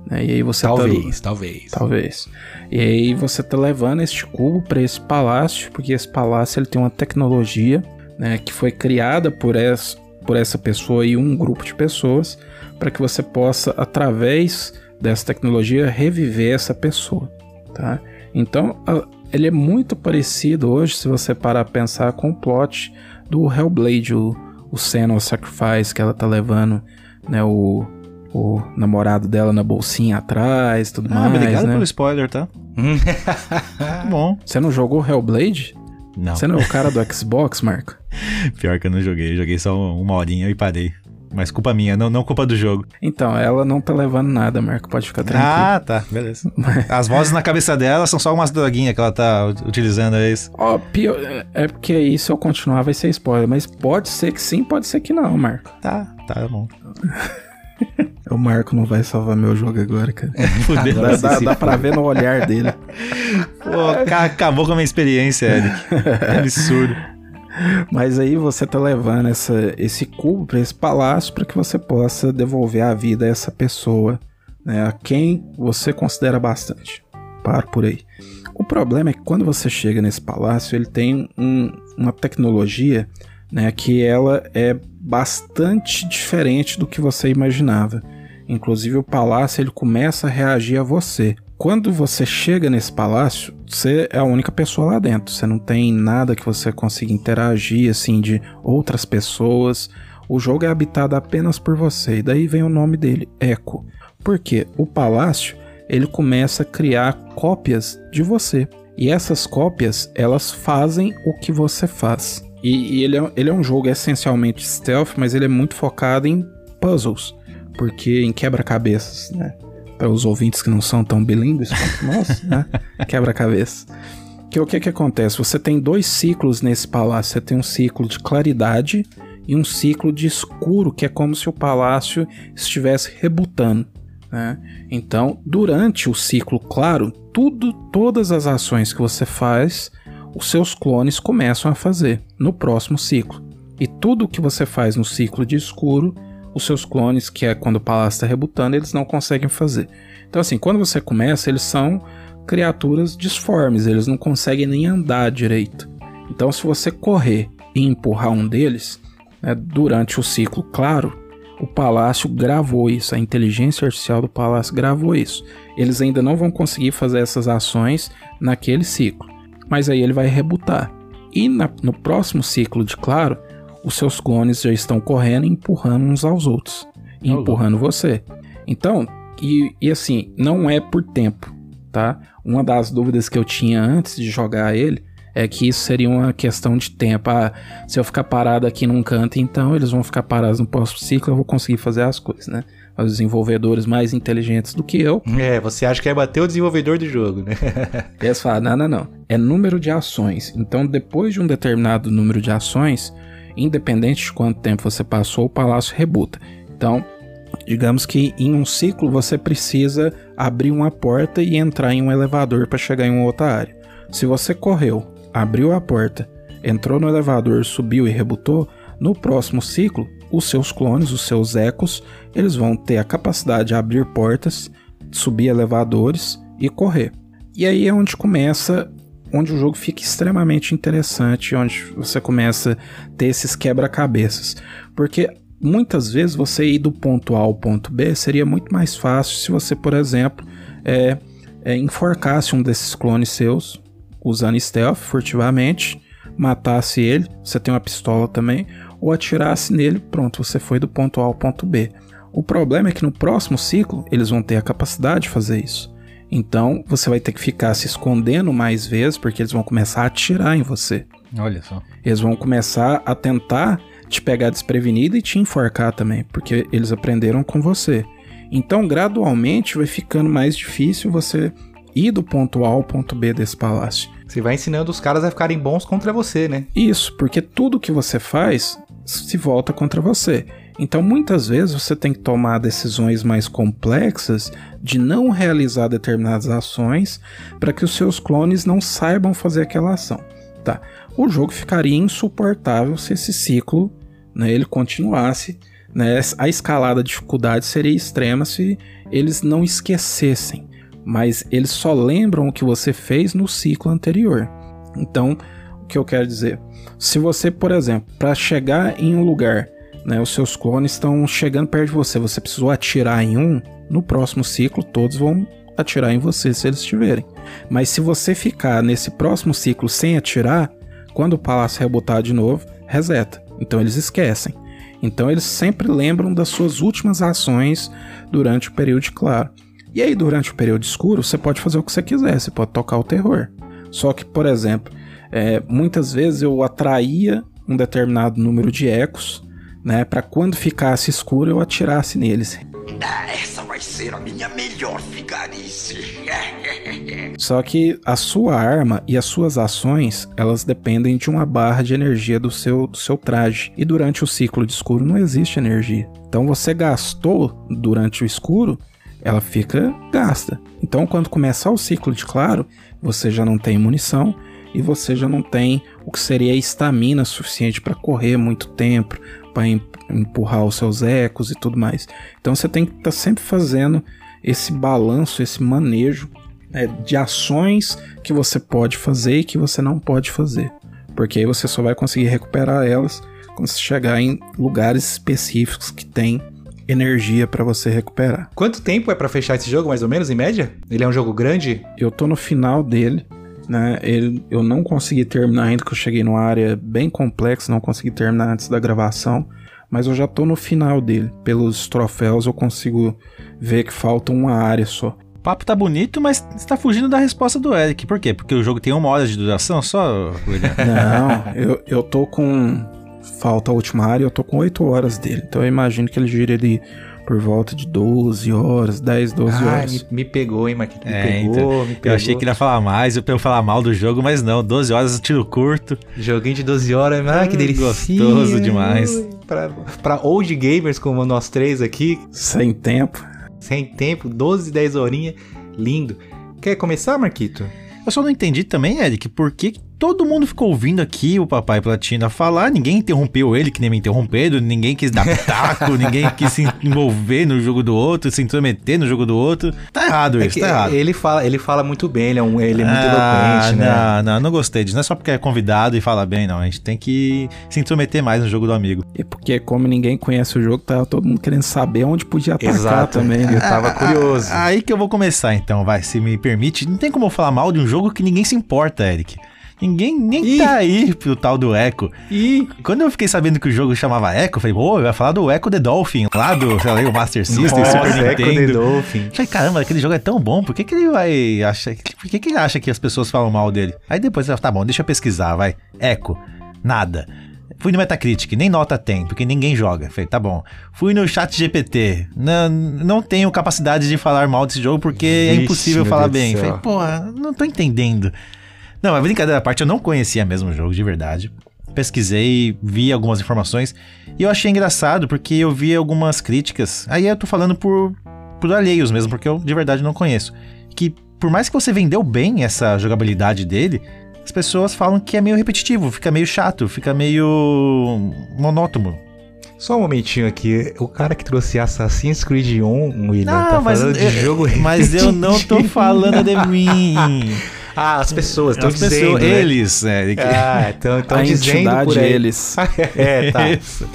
né? E aí você tá- Talvez, talvez. Talvez. E aí você tá levando este cubo para esse palácio, porque esse palácio ele tem uma tecnologia né, que foi criada por essa, por essa pessoa e um grupo de pessoas para que você possa, através dessa tecnologia, reviver essa pessoa. Tá? Então, ele é muito parecido hoje, se você parar a pensar, com o plot do Hellblade, o, o Senua Sacrifice, que ela tá levando né, o, o namorado dela na bolsinha atrás tudo Ah, mais. obrigado né? pelo spoiler, tá? Muito bom. Você não jogou Hellblade? Não, Você não é o cara do Xbox, Marco? pior que eu não joguei. Joguei só uma horinha e parei. Mas culpa minha, não, não culpa do jogo. Então, ela não tá levando nada, Marco. Pode ficar tranquilo. Ah, tá, beleza. As vozes na cabeça dela são só umas droguinhas que ela tá ut- utilizando, é isso. Ó, pior, é- é porque aí se eu continuar vai ser spoiler, mas pode ser que sim, pode ser que não, Marco. Tá, tá bom. O Marco não vai salvar meu jogo agora, cara. Fudeu. Dá, dá, dá pra ver no olhar dele. Pô, ca- acabou com a minha experiência, Eric. É absurdo. Mas aí você tá levando essa, esse cubo pra esse palácio para que você possa devolver a vida a essa pessoa, né, a quem você considera bastante. Paro por aí. O problema é que quando você chega nesse palácio, ele tem um- uma tecnologia né, que ela é bastante diferente do que você imaginava. Inclusive o palácio ele começa a reagir a você. Quando você chega nesse palácio, você é a única pessoa lá dentro. Você não tem nada que você consiga interagir assim de outras pessoas. O jogo é habitado apenas por você. E daí vem o nome dele, Echo. Porque o palácio ele começa a criar cópias de você. E essas cópias elas fazem o que você faz. E, e ele, é, ele é um jogo essencialmente stealth, mas ele é muito focado em puzzles, porque em quebra-cabeças, né? Para os ouvintes que não são tão bilíngues quanto nós, né? Quebra-cabeça. Que o que que acontece? Você tem dois ciclos nesse palácio. Você tem um ciclo de claridade e um ciclo de escuro, que é como se o palácio estivesse rebutando. Né? Então, durante o ciclo claro, tudo, todas as ações que você faz, os seus clones começam a fazer no próximo ciclo. E tudo que você faz no ciclo de escuro, os seus clones, que é quando o palácio está rebutando, eles não conseguem fazer. Então, assim, quando você começa, eles são criaturas disformes, eles não conseguem nem andar direito. Então, se você correr e empurrar um deles, né, durante o ciclo claro, o palácio gravou isso, a inteligência artificial do palácio gravou isso. Eles ainda não vão conseguir fazer essas ações naquele ciclo, mas aí ele vai rebutar. E na- no próximo ciclo de claro, os seus clones já estão correndo e empurrando uns aos outros, e empurrando você. Então, e, e assim, não é por tempo, tá? Uma das dúvidas que eu tinha antes de jogar ele é que isso seria uma questão de tempo. Ah, se eu ficar parado aqui num canto, então eles vão ficar parados no próximo ciclo, eu vou conseguir fazer as coisas, né? Os desenvolvedores mais inteligentes do que eu, É, você acha que vai bater o desenvolvedor do jogo, né? eles falam, não, não, não. É número de ações. Então, depois de um determinado número de ações, independente de quanto tempo você passou, o palácio rebuta. Então, digamos que em um ciclo você precisa abrir uma porta e entrar em um elevador para chegar em uma outra área. Se você correu abriu a porta, entrou no elevador, subiu e rebutou, no próximo ciclo, os seus clones, os seus ecos, eles vão ter a capacidade de abrir portas, subir elevadores e correr. E aí é onde começa, onde o jogo fica extremamente interessante, onde você começa a ter esses quebra-cabeças. Porque muitas vezes você ir do ponto A ao ponto B seria muito mais fácil se você, por exemplo, é, é, enforcasse um desses clones seus, usando stealth furtivamente, matasse ele, você tem uma pistola também, ou atirasse nele, pronto, você foi do ponto A ao ponto B. O problema é que no próximo ciclo eles vão ter a capacidade de fazer isso. Então você vai ter que ficar se escondendo mais vezes, porque eles vão começar a atirar em você. Olha só. Eles vão começar a tentar te pegar desprevenido e te enforcar também, porque eles aprenderam com você. Então, gradualmente, vai ficando mais difícil você ir do ponto A ao ponto B desse palácio. Você vai ensinando os caras a ficarem bons contra você, né? Isso, porque tudo que você faz se volta contra você. Então, muitas vezes você tem que tomar decisões mais complexas de não realizar determinadas ações para que os seus clones não saibam fazer aquela ação. Tá? O jogo ficaria insuportável se esse ciclo né, ele continuasse. Né? A escalada de dificuldade seria extrema se eles não esquecessem, mas eles só lembram o que você fez no ciclo anterior. Então, o que eu quero dizer? Se você, por exemplo, para chegar em um lugar, né, os seus clones estão chegando perto de você, você precisou atirar em um, no próximo ciclo todos vão atirar em você se eles estiverem. Mas se você ficar nesse próximo ciclo sem atirar, quando o palácio rebotar de novo, reseta. Então eles esquecem. Então eles sempre lembram das suas últimas ações durante o período claro. E aí, durante o período escuro, você pode fazer o que você quiser, você pode tocar o terror. Só que, por exemplo, é, muitas vezes eu atraía um determinado número de ecos, né, para quando ficasse escuro eu atirasse neles. Ah, essa vai ser a minha melhor vigarice. Só que a sua arma e as suas ações, elas dependem de uma barra de energia do seu, do seu traje. E durante o ciclo de escuro não existe energia. Então você gastou durante o escuro, ela fica gasta. Então quando começar o ciclo de claro, você já não tem munição e você já não tem o que seria estamina suficiente para correr muito tempo, para empurrar os seus ecos e tudo mais. Então você tem que estar tá sempre fazendo esse balanço, esse manejo né, de ações que você pode fazer e que você não pode fazer. Porque aí você só vai conseguir recuperar elas quando você chegar em lugares específicos que tem energia para você recuperar. Quanto tempo é para fechar esse jogo, mais ou menos, em média? Ele é um jogo grande? Eu tô no final dele, né? Ele, eu não consegui terminar ainda, que eu cheguei numa área bem complexa, não consegui terminar antes da gravação, mas eu já tô no final dele. Pelos troféus eu consigo ver que falta uma área só. O papo tá bonito, mas você tá fugindo da resposta do Eric. Por quê? Porque o jogo tem uma hora de duração só, William? Não, eu, eu tô com. Falta a última área, eu tô com 8 horas dele. Então eu imagino que ele gira ali por volta de 12 horas, 10, 12 Ah, horas. me, me pegou, hein, Marquinhos? Me É, pegou, então. me pegou. Eu achei que ele ia falar mais, eu ia falar mal do jogo, mas não, 12 horas, tiro curto. Joguinho de 12 horas, ah, que Hum, delícia. gostoso demais. Pra, pra old gamers como nós três aqui, Sem tempo. sem tempo, 12, 10 horinhas, lindo. Quer começar, Marquito? Eu só não entendi também, Eric, por que todo mundo ficou ouvindo aqui o Papai Platina falar, ninguém interrompeu ele, que nem me interromperam, ninguém quis dar pitaco, ninguém quis se envolver no jogo do outro, se intrometer no jogo do outro. Tá errado É isso, tá errado. ele fala, ele fala muito bem, ele é, um, ele é muito Ah, eloquente, né? Não, não, não gostei disso. Não é só porque é convidado e fala bem, não. A gente tem que se intrometer mais no jogo do amigo. E porque, como ninguém conhece o jogo, tava todo mundo querendo saber onde podia atacar Exato. também. né? Eu tava curioso. Ah, Aí que eu vou começar então, vai, se me permite. Não tem como eu falar mal de um jogo que ninguém se importa, Eric. Ninguém nem Ih. tá aí pro tal do Echo. E Quando eu fiquei sabendo que o jogo chamava Echo, falei, pô, vai falar do Echo the Dolphin, lá do, sei lá, o Master System, Super Nossa, Echo the Nintendo. Dolphin. Falei, caramba, aquele jogo é tão bom, por que, que ele vai achar. Por que, que ele acha que as pessoas falam mal dele? Aí depois, tá bom, deixa eu pesquisar, vai. Echo, nada. Fui no Metacritic, nem nota tem, porque ninguém joga. Falei, tá bom. Fui no chat GPT. Não, não tenho capacidade de falar mal desse jogo porque é impossível falar Deus bem. Falei, porra, não tô entendendo. Não, mas brincadeira à parte, eu não conhecia mesmo o jogo, de verdade. Pesquisei, vi algumas informações e eu achei engraçado porque eu vi algumas críticas. Aí eu tô falando por, por alheios mesmo, porque eu de verdade não conheço. Que por mais que você vendeu bem essa jogabilidade dele, as pessoas falam que é meio repetitivo, fica meio chato, fica meio monótono. Só um momentinho aqui. O cara que trouxe Assassin's Creed 1, William, Não, tá falando de eu- jogo mas eu não tô repetitivo. falando de mim. Ah, as pessoas estão As pessoas- dizendo. né? eles, é, que- Ah, então estão a dizendo entidade por aí. eles. é, tá. Isso.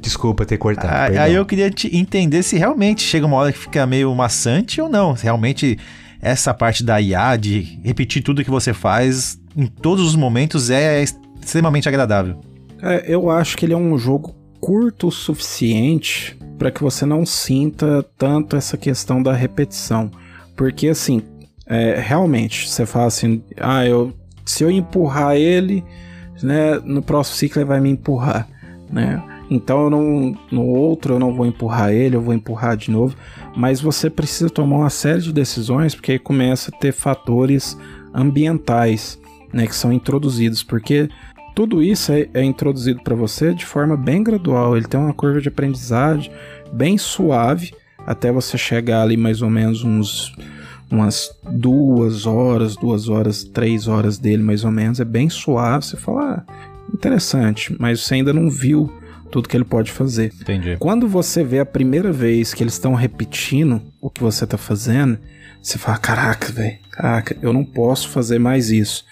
Desculpa ter cortado. Ah. Aí eu queria te entender se realmente chega uma hora que fica meio maçante ou não. Se realmente essa parte da IA, de repetir tudo que você faz em todos os momentos, é extremamente agradável. É, eu acho que ele é um jogo curto o suficiente para que você não sinta tanto essa questão da repetição. Porque assim, é, realmente, você fala assim, ah, eu, se eu empurrar ele, né, no próximo ciclo ele vai me empurrar, né? Então eu não, no outro eu não vou empurrar ele, eu vou empurrar de novo. Mas você precisa tomar uma série de decisões porque aí começa a ter fatores ambientais, né, que são introduzidos, porque tudo isso é, é introduzido para você de forma bem gradual. Ele tem uma curva de aprendizagem bem suave até você chegar ali mais ou menos uns umas duas horas, duas horas, três horas dele mais ou menos. É bem suave. Você fala, ah, interessante, mas você ainda não viu tudo que ele pode fazer. Entendi. Quando você vê a primeira vez que eles estão repetindo o que você tá fazendo, você fala: caraca, velho, caraca, eu não posso fazer mais isso.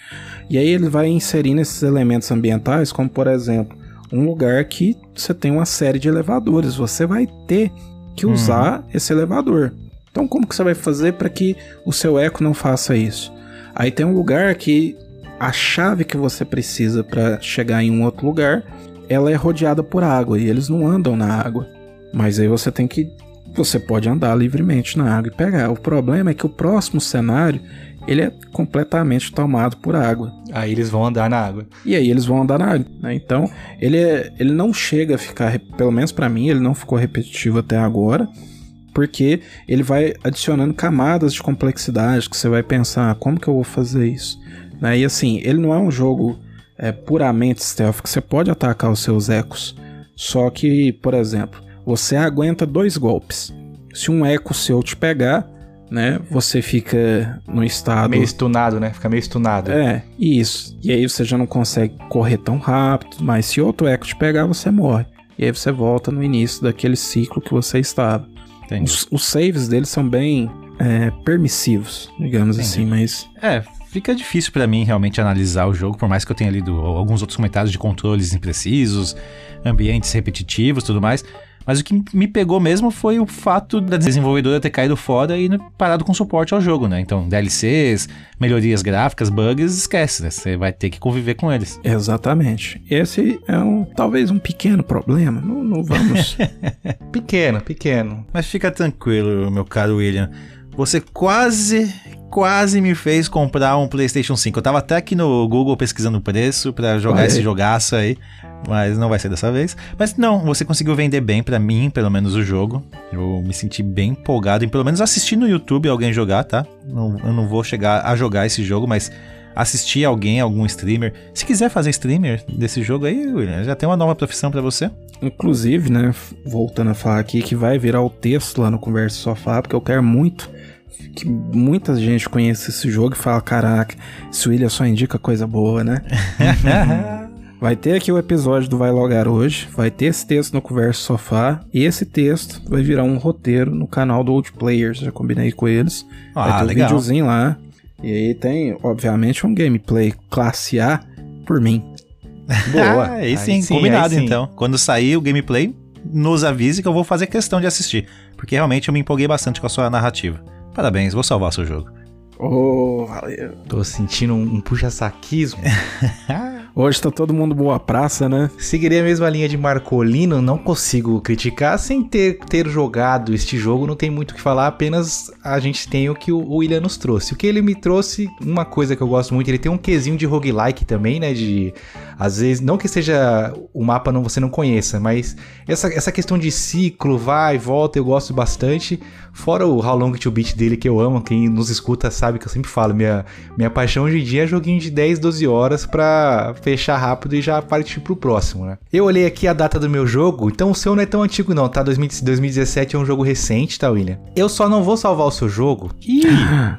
E aí ele vai inserindo esses elementos ambientais, como por exemplo, um lugar que você tem uma série de elevadores, você vai ter que usar esse elevador. Então, como que você vai fazer para que o seu eco não faça isso? Aí tem um lugar que a chave que você precisa para chegar em um outro lugar, ela é rodeada por água e eles não andam na água. Mas aí você tem que você pode andar livremente na água e pegar. O problema é que o próximo cenário, ele é completamente tomado por água. Aí eles vão andar na água. E aí eles vão andar na água, né? Então, ele, é, ele não chega a ficar, pelo menos pra mim, ele não ficou repetitivo até agora, porque ele vai adicionando camadas de complexidade que você vai pensar, "Ah, como que eu vou fazer isso? Né? E assim, ele não é um jogo é, puramente stealth, que você pode atacar os seus ecos, só que, por exemplo, você aguenta dois golpes. Se um eco seu te pegar, né, você fica no estado Meio stunado, né? Fica meio stunado. é, isso. E aí você já não consegue correr tão rápido, mas se outro eco te pegar, você morre. E aí você volta no início daquele ciclo que você estava. Os, os saves deles são bem é, permissivos, digamos Entendi. assim, mas É, fica difícil pra mim realmente analisar o jogo, por mais que eu tenha lido alguns outros comentários de controles imprecisos, ambientes repetitivos, tudo mais. Mas o que me pegou mesmo foi o fato da desenvolvedora ter caído fora e parado com suporte ao jogo, né? Então, DLCs, melhorias gráficas, bugs, esquece, né? Você vai ter que conviver com eles. exatamente. Esse é um talvez um pequeno problema. Não, não vamos. Pequeno, pequeno. Mas fica tranquilo, meu caro William. Você quase, quase me fez comprar um PlayStation 5. Eu tava até aqui no Google pesquisando o preço pra jogar Olha esse aí. jogaço aí, mas não vai ser dessa vez. Mas não, você conseguiu vender bem pra mim, pelo menos o jogo. Eu me senti bem empolgado em pelo menos assistir no YouTube alguém jogar, tá? Não- eu não vou chegar a jogar esse jogo, mas assistir alguém, algum streamer. Se quiser fazer streamer desse jogo aí, William, já tem uma nova profissão pra você. Inclusive, né, voltando a falar aqui, que vai virar o texto lá no Conversa Sofá, porque eu quero muito que muita gente conheça esse jogo e fala, caraca, esse William só indica coisa boa, né? Vai ter aqui o episódio do Vai Logar hoje, vai ter esse texto no Conversa Sofá, e esse texto vai virar um roteiro no canal do Old Players, já combinei com eles. vai Ah, ter um legal. videozinho lá, e aí tem, obviamente, um gameplay classe A por mim. Boa. Ah, aí sim, sim, combinado aí sim. então. Quando sair o gameplay, nos avise que eu vou fazer questão de assistir. Porque realmente eu me empolguei bastante com a sua narrativa. Parabéns, vou salvar seu jogo. Oh, valeu. Tô sentindo um, um puxa-saquismo. Hoje tá todo mundo boa praça, né? Seguirei a mesma linha de Marcolino, não consigo criticar sem ter, ter jogado este jogo, não tem muito o que falar, apenas a gente tem o que o, o William nos trouxe. O que ele me trouxe, uma coisa que eu gosto muito, ele tem um quesinho de roguelike também, né, de... Às vezes, não que seja o mapa não você não conheça, mas essa, essa questão de ciclo, vai, volta, eu gosto bastante. Fora o How Long to Beat dele, que eu amo, quem nos escuta sabe que eu sempre falo, minha, minha paixão hoje em dia é joguinho de 10, 12 horas pra fechar rápido e já partir pro próximo, né? Eu olhei aqui a data do meu jogo, então o seu não é tão antigo não, tá? 2000 2017 é um jogo recente, tá, William? Eu só não vou salvar o seu jogo. Ih!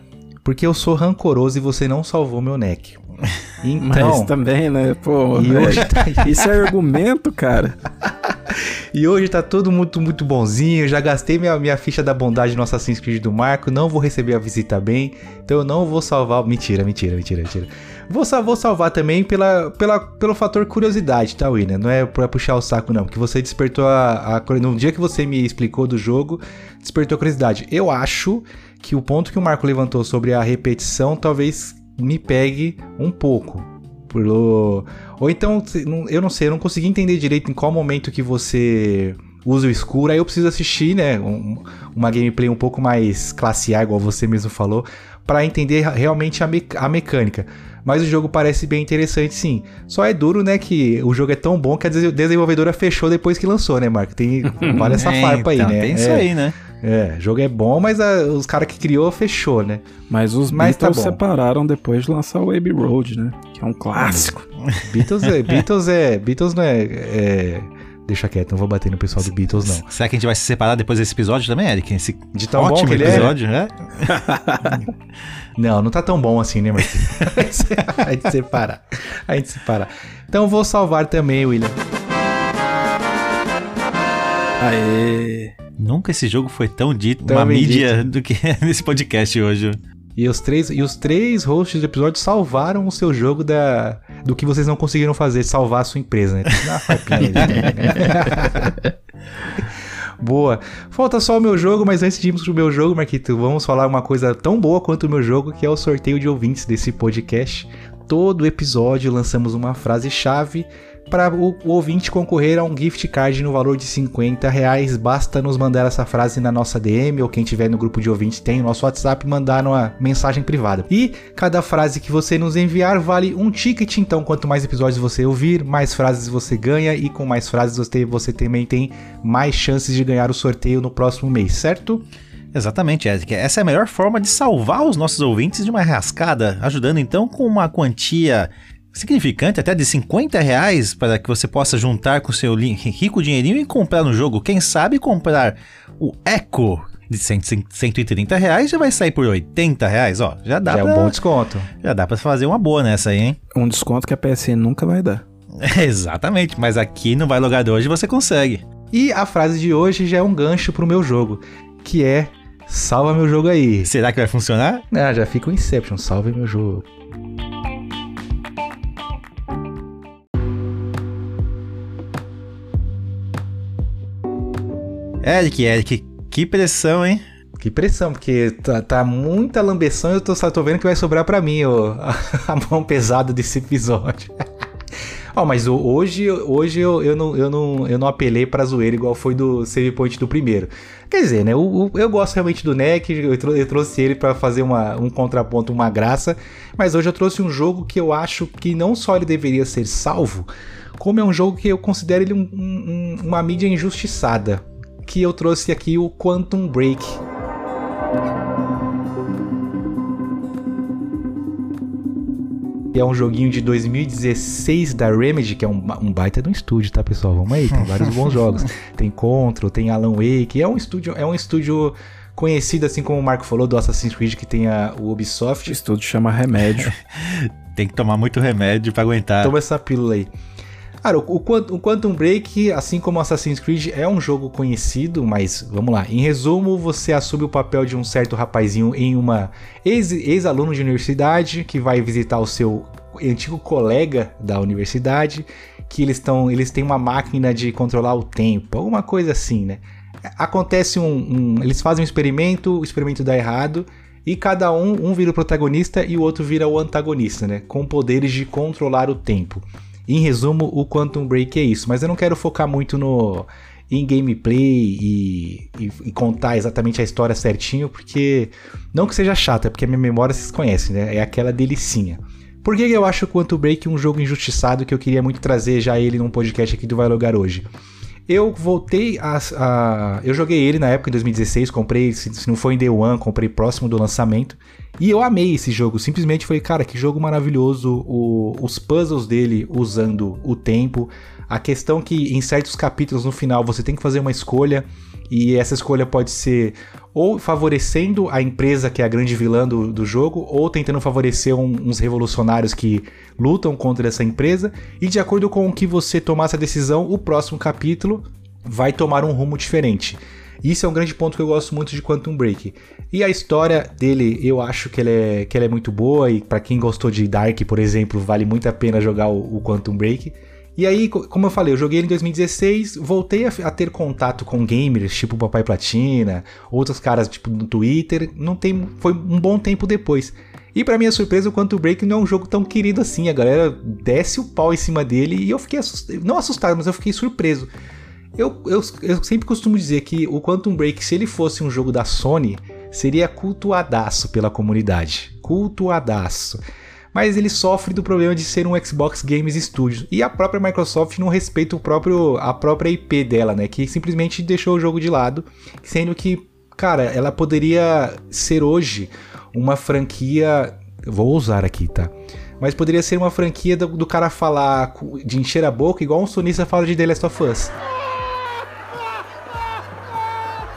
Porque eu sou rancoroso e você não salvou meu neck. Então, Mas também, né? Pô, E hoje tá- isso é argumento, cara. E hoje tá todo muito, muito bonzinho. Já gastei minha, minha ficha da bondade no Assassin's Creed do Marco. Não vou receber a visita bem. Então eu não vou salvar. Mentira, mentira, mentira, mentira. Vou, sal- vou salvar também pela, pela, pelo fator curiosidade, tá, William? Não é pra puxar o saco, não. Porque você despertou a, a. No dia que você me explicou do jogo, despertou a curiosidade. Eu acho que o ponto que o Marco levantou sobre a repetição talvez me pegue um pouco. Pelo... Ou então, eu não sei, eu não consegui entender direito em qual momento que você usa o escuro. Aí eu preciso assistir, né? um- uma gameplay um pouco mais classe A, igual você mesmo falou, pra entender realmente a, me- a mecânica. Mas o jogo parece bem interessante, sim. Só é duro, né, que o jogo é tão bom que a des- desenvolvedora fechou depois que lançou, né, Marco? Tem vale essa É, farpa aí, então, né? Tem isso é, aí, né? É, o jogo é bom, mas a- os caras que criou fechou, né? Mas os Mas tá Beatles bom. separaram depois de lançar o Abbey Road, né? Que é um clássico. Beatles é. Beatles é. Beatles não é. é- Deixa quieto, não vou bater no pessoal do Beatles, não. Será que a gente vai se separar depois desse episódio também, Eric? Esse De tão bom ótimo que ele é? episódio, né? Não, não tá tão bom assim, né, Marquinhos? a gente separa. A gente separa. Então vou salvar também, William. Aê. Nunca esse jogo foi tão dito, Tão uma mídia do que nesse podcast hoje. E os três, e os três hosts do episódio salvaram o seu jogo da, do que vocês não conseguiram fazer, salvar a sua empresa, né? Né? Boa. Falta só o meu jogo, mas antes de irmos pro meu jogo, Marquito, vamos falar uma coisa tão boa quanto o meu jogo, que é o sorteio de ouvintes desse podcast. Todo episódio lançamos uma frase-chave para o, o ouvinte concorrer a um gift card no valor de 50 reais. Basta nos mandar essa frase na nossa DM ou quem tiver no grupo de ouvintes tem o nosso WhatsApp mandar uma mensagem privada. E cada frase que você nos enviar vale um ticket. Então, quanto mais episódios você ouvir, mais frases você ganha e com mais frases você, você também tem mais chances de ganhar o sorteio no próximo mês, certo? Exatamente, Eric. Essa é a melhor forma de salvar os nossos ouvintes de uma rascada, ajudando então com uma quantia significante, até de 50 reais, para que você possa juntar com seu rico dinheirinho e comprar no jogo. Quem sabe comprar o Echo de 100, 130 reais já vai sair por 80 reais, ó. Já dá, Já é pra, um bom desconto. já dá pra fazer uma boa nessa aí, hein? Um desconto que a PSN nunca vai dar. Exatamente, mas aqui no Vai Logar hoje você consegue. E a frase de hoje já é um gancho pro meu jogo, que é salva meu jogo aí. Será que vai funcionar? Ah, já fica o Inception, salve meu jogo. Eric, Eric, que pressão, hein? Que pressão, porque tá, tá muita lambeção e eu tô, só tô vendo que vai sobrar pra mim ó, a, mão pesada desse episódio. Ó, mas hoje, hoje eu, eu, não, eu, não, eu não apelei pra zoeira igual foi do save point do primeiro. Quer dizer, né? o- eu gosto realmente do NEC, eu, trou- eu trouxe ele pra fazer uma, um contraponto, uma graça. Mas hoje eu trouxe um jogo que eu acho que não só ele deveria ser salvo, como é um jogo que eu considero ele um- um- uma mídia injustiçada. Que eu trouxe aqui o Quantum Break. é um joguinho de 2016 da Remedy, que é um, um baita de um estúdio, tá, pessoal? Vamos aí, tem vários bons jogos. Tem Control, tem Alan Wake, é um estúdio, é um estúdio conhecido, assim como o Marco falou, do Assassin's Creed, que tem a, o O Ubisoft. estúdio chama remédio. Tem que tomar muito remédio pra aguentar. Toma essa pílula aí. Cara, o, o Quant- o Quantum Break, assim como Assassin's Creed, é um jogo conhecido, mas vamos lá. Em resumo, você assume o papel de um certo rapazinho em uma ex- ex-aluno de universidade que vai visitar o seu antigo colega da universidade, que eles estão, eles têm uma máquina de controlar o tempo, alguma coisa assim, né? Acontece um, um- eles fazem um experimento, o experimento dá errado. E cada um, um vira o protagonista e o outro vira o antagonista, né? Com poderes de controlar o tempo. Em resumo, o Quantum Break é isso. Mas eu não quero focar muito no em gameplay e, e- e contar exatamente a história certinho, porque não que seja chato, é porque a minha memória vocês conhecem, né? É aquela delicinha. Por que que eu acho o Quantum Break um jogo injustiçado que eu queria muito trazer já ele num podcast aqui do Vai Logar hoje? Eu voltei a, a- Eu joguei ele na época, em 2016. Comprei, se, se não foi em Day One, comprei próximo do lançamento. E eu amei esse jogo. Simplesmente falei, cara, que jogo maravilhoso. O- os puzzles dele usando o tempo. A questão que em certos capítulos no final você tem que fazer uma escolha. E essa escolha pode ser ou favorecendo a empresa que é a grande vilã do, do jogo, ou tentando favorecer um, uns revolucionários que lutam contra essa empresa. E de acordo com o que você tomar essa decisão, o próximo capítulo vai tomar um rumo diferente. Isso é um grande ponto que eu gosto muito de Quantum Break. E a história dele, eu acho que ela é, que ela é muito boa, e para quem gostou de Dark, por exemplo, vale muito a pena jogar o, o Quantum Break. E aí, como eu falei, eu joguei ele em 2016, voltei a, a, ter contato com gamers, tipo Papai Platina, outros caras, tipo, no Twitter, não tem, foi um bom tempo depois. E para minha surpresa, o Quantum Break não é um jogo tão querido assim, a galera desce o pau em cima dele e eu fiquei assustado, não assustado, mas eu fiquei surpreso. Eu, eu, eu sempre costumo dizer que o Quantum Break, se ele fosse um jogo da Sony, seria cultuadaço pela comunidade. Cultuadaço mas ele sofre do problema de ser um Xbox Games Studios. E a própria Microsoft não respeita o próprio, a própria IP dela, né? Que simplesmente deixou o jogo de lado, sendo que, cara, ela poderia ser hoje uma franquia. Vou usar aqui, tá? Mas poderia ser uma franquia do, do cara falar de encher a boca, igual um sonista fala de The Last of Us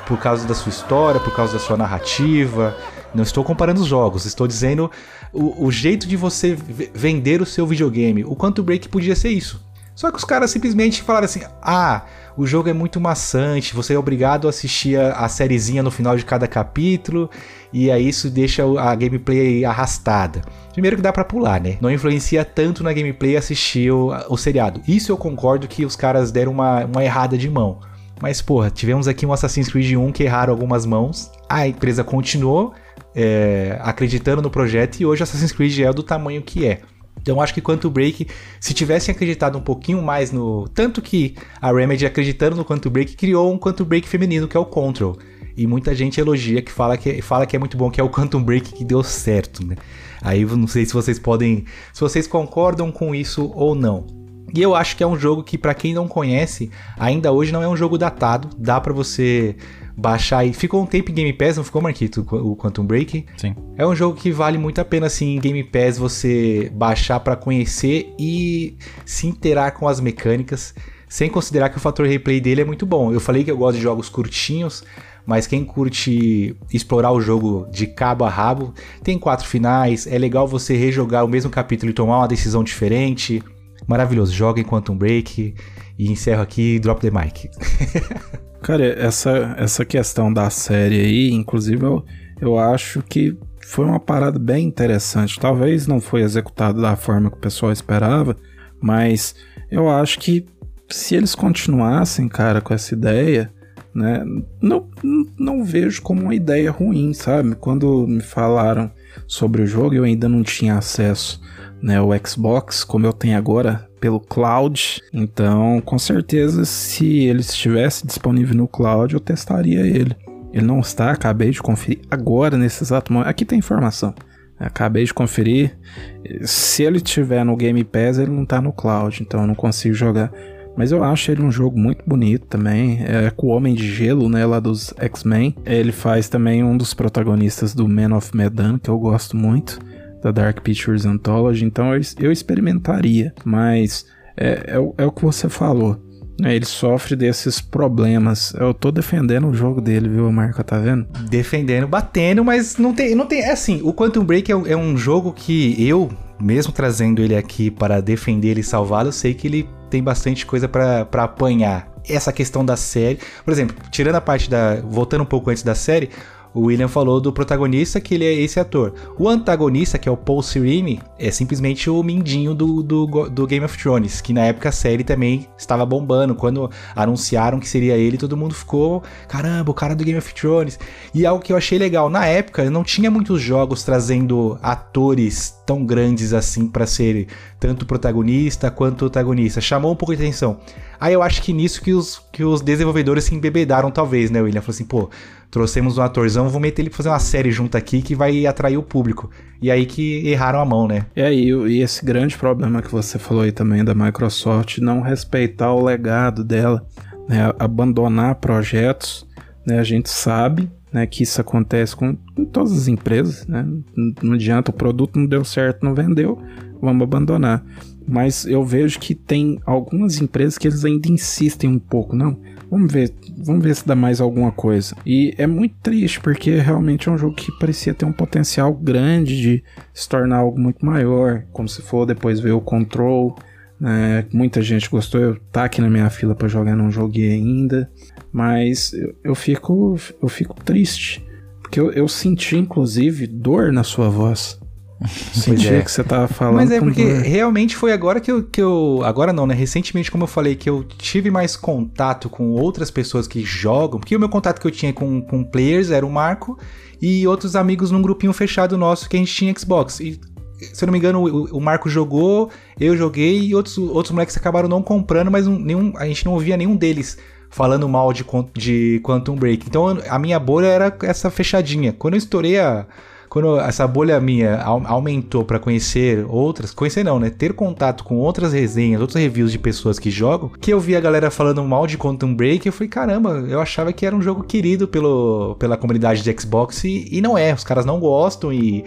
por causa da sua história, por causa da sua narrativa. Não estou comparando os jogos, estou dizendo o, o jeito de você vender o seu videogame. O Quantum Break podia ser isso. Só que os caras simplesmente falaram assim: ah, o jogo é muito maçante, você é obrigado a assistir a, a sériezinha no final de cada capítulo, e aí isso deixa a gameplay arrastada. Primeiro que dá para pular, né? Não influencia tanto na gameplay assistir o, o seriado. Isso eu concordo que os caras deram uma, uma errada de mão. Mas, porra, tivemos aqui um Assassin's Creed 1 que erraram algumas mãos, a empresa continuou é, acreditando no projeto e hoje Assassin's Creed é do tamanho que é. Então acho que Quantum Break, se tivessem acreditado um pouquinho mais no. Tanto que a Remedy acreditando no Quantum Break, criou um Quantum Break feminino, que é o Control. E muita gente elogia, que fala que, fala que é muito bom, que é o Quantum Break que deu certo, né? Aí não sei se vocês podem. Se vocês concordam com isso ou não. E eu acho que é um jogo que, para quem não conhece, ainda hoje não é um jogo datado. Dá para você baixar e ficou um tempo em Game Pass, não ficou, Marquito, o Quantum Break? Sim. É um jogo que vale muito a pena, assim, em Game Pass você baixar para conhecer e se interar com as mecânicas, sem considerar que o fator replay dele é muito bom. Eu falei que eu gosto de jogos curtinhos, mas quem curte explorar o jogo de cabo a rabo, tem quatro finais, é legal você rejogar o mesmo capítulo e tomar uma decisão diferente maravilhoso. Joga em Quantum Break e encerro aqui Drop the Mic. Cara, essa, essa questão da série aí, inclusive, eu, eu acho que foi uma parada bem interessante. Talvez não foi executado da forma que o pessoal esperava, mas eu acho que se eles continuassem, cara, com essa ideia, né, não, não vejo como uma ideia ruim, sabe? Quando me falaram sobre o jogo, eu ainda não tinha acesso né, o Xbox, como eu tenho agora, pelo cloud. Então, com certeza, se ele estivesse disponível no cloud, eu testaria ele. Ele não está, acabei de conferir agora, nesse exato momento. Aqui tem informação. Acabei de conferir. Se ele estiver no Game Pass, ele não está no cloud, então eu não consigo jogar. Mas eu acho ele um jogo muito bonito também. É com o Homem de Gelo, né? Lá dos X-Men. Ele faz também um dos protagonistas do Man of Medan, que eu gosto muito da Dark Pictures Anthology, então eu, eu experimentaria, mas é, é, é, o que você falou. Né? Ele sofre desses problemas. Eu tô defendendo o jogo dele, viu, Marco? Tá vendo? Defendendo, batendo, mas não tem. Não tem é assim, o Quantum Break é, é um jogo que eu, mesmo trazendo ele aqui para defender ele e salvá-lo, sei que ele tem bastante coisa para apanhar. Essa questão da série. Por exemplo, tirando a parte da. Voltando um pouco antes da série, o William falou do protagonista, que ele é esse ator. O antagonista, que é o Paul Serene, é simplesmente o mindinho do, do, do, Game of Thrones, que na época a série também estava bombando. Quando anunciaram que seria ele, todo mundo ficou, caramba, o cara do Game of Thrones. E algo que eu achei legal, na época não tinha muitos jogos trazendo atores tão grandes assim para ser tanto protagonista quanto protagonista. Chamou um pouco de atenção. Aí eu acho que nisso que os, que os desenvolvedores se embebedaram, talvez, né, William? Falou assim, pô, trouxemos um atorzão, vou meter ele pra fazer uma série junto aqui que vai atrair o público. E aí que erraram a mão, né? É, e, e esse grande problema que você falou aí também da Microsoft, não respeitar o legado dela, né? Abandonar projetos né? A gente sabe né, que isso acontece com, todas as empresas, né? Não, não adianta, o produto não deu certo, não vendeu, vamos abandonar. Mas eu vejo que tem algumas empresas que eles ainda insistem um pouco, não. Vamos ver, vamos ver se dá mais alguma coisa. E é muito triste porque realmente é um jogo que parecia ter um potencial grande de se tornar algo muito maior, como se for depois ver o Control, né? Muita gente gostou, eu tá aqui na minha fila para jogar, não joguei ainda, mas eu, eu fico eu fico triste, porque eu, eu senti inclusive dor na sua voz. Senti é. que você tava falando. Mas é com porque dor. realmente foi agora que eu, que eu. Agora não, né? Recentemente, como eu falei, que eu tive mais contato com outras pessoas que jogam. Porque o meu contato que eu tinha com, com players era o Marco e outros amigos num grupinho fechado nosso que a gente tinha Xbox. E se eu não me engano, o, Marco jogou, eu joguei e outros, outros moleques acabaram não comprando, mas um- nenhum, a gente não ouvia nenhum deles falando mal de, de Quantum Break. Então a minha bolha era essa fechadinha. Quando eu estourei a. Quando essa bolha minha au- aumentou pra conhecer outras, conhecer não, né? Ter contato com outras resenhas, outros reviews de pessoas que jogam, que eu vi a galera falando mal de Quantum Break, eu falei, caramba, eu achava que era um jogo querido pelo, pela comunidade de Xbox e, e não é, os caras não gostam e,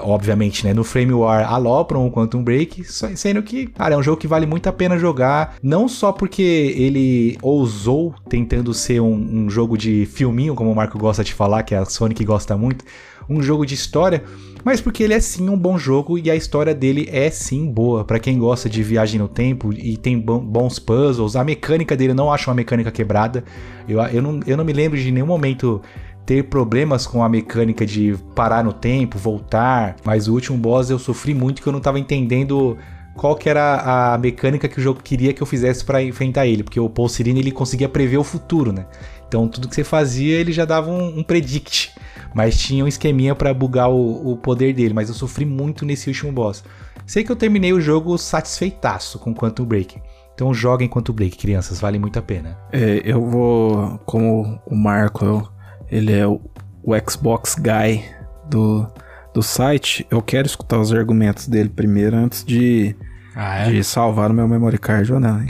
obviamente, né, no Frame War alopram o Quantum Break, sendo que, cara, é um jogo que vale muito a pena jogar, não só porque ele ousou tentando ser um, um jogo de filminho, como o Marco gosta de falar, que a Sonic gosta muito, um jogo de história, mas porque ele é sim um bom jogo e a história dele é sim boa. Pra quem gosta de viagem no tempo e tem bons puzzles, a mecânica dele eu não acho uma mecânica quebrada. Eu, eu, não, eu não me lembro de nenhum momento ter problemas com a mecânica de parar no tempo, voltar, mas o último boss eu sofri muito que eu não tava entendendo qual que era a mecânica que o jogo queria que eu fizesse pra enfrentar ele, porque o Paul Serene ele conseguia prever o futuro, né? Então tudo que você fazia ele já dava um, um predict, mas tinha um esqueminha pra bugar o, o poder dele, mas eu sofri muito nesse último boss. Sei que eu terminei o jogo satisfeitaço com Quantum Break. Então joguem Quantum Break, crianças, vale muito a pena. É, eu vou. Como o Marco, ele é o, o Xbox Guy do, do site, eu quero escutar os argumentos dele primeiro antes de, Ah, é? de salvar o meu memory card ou não, hein?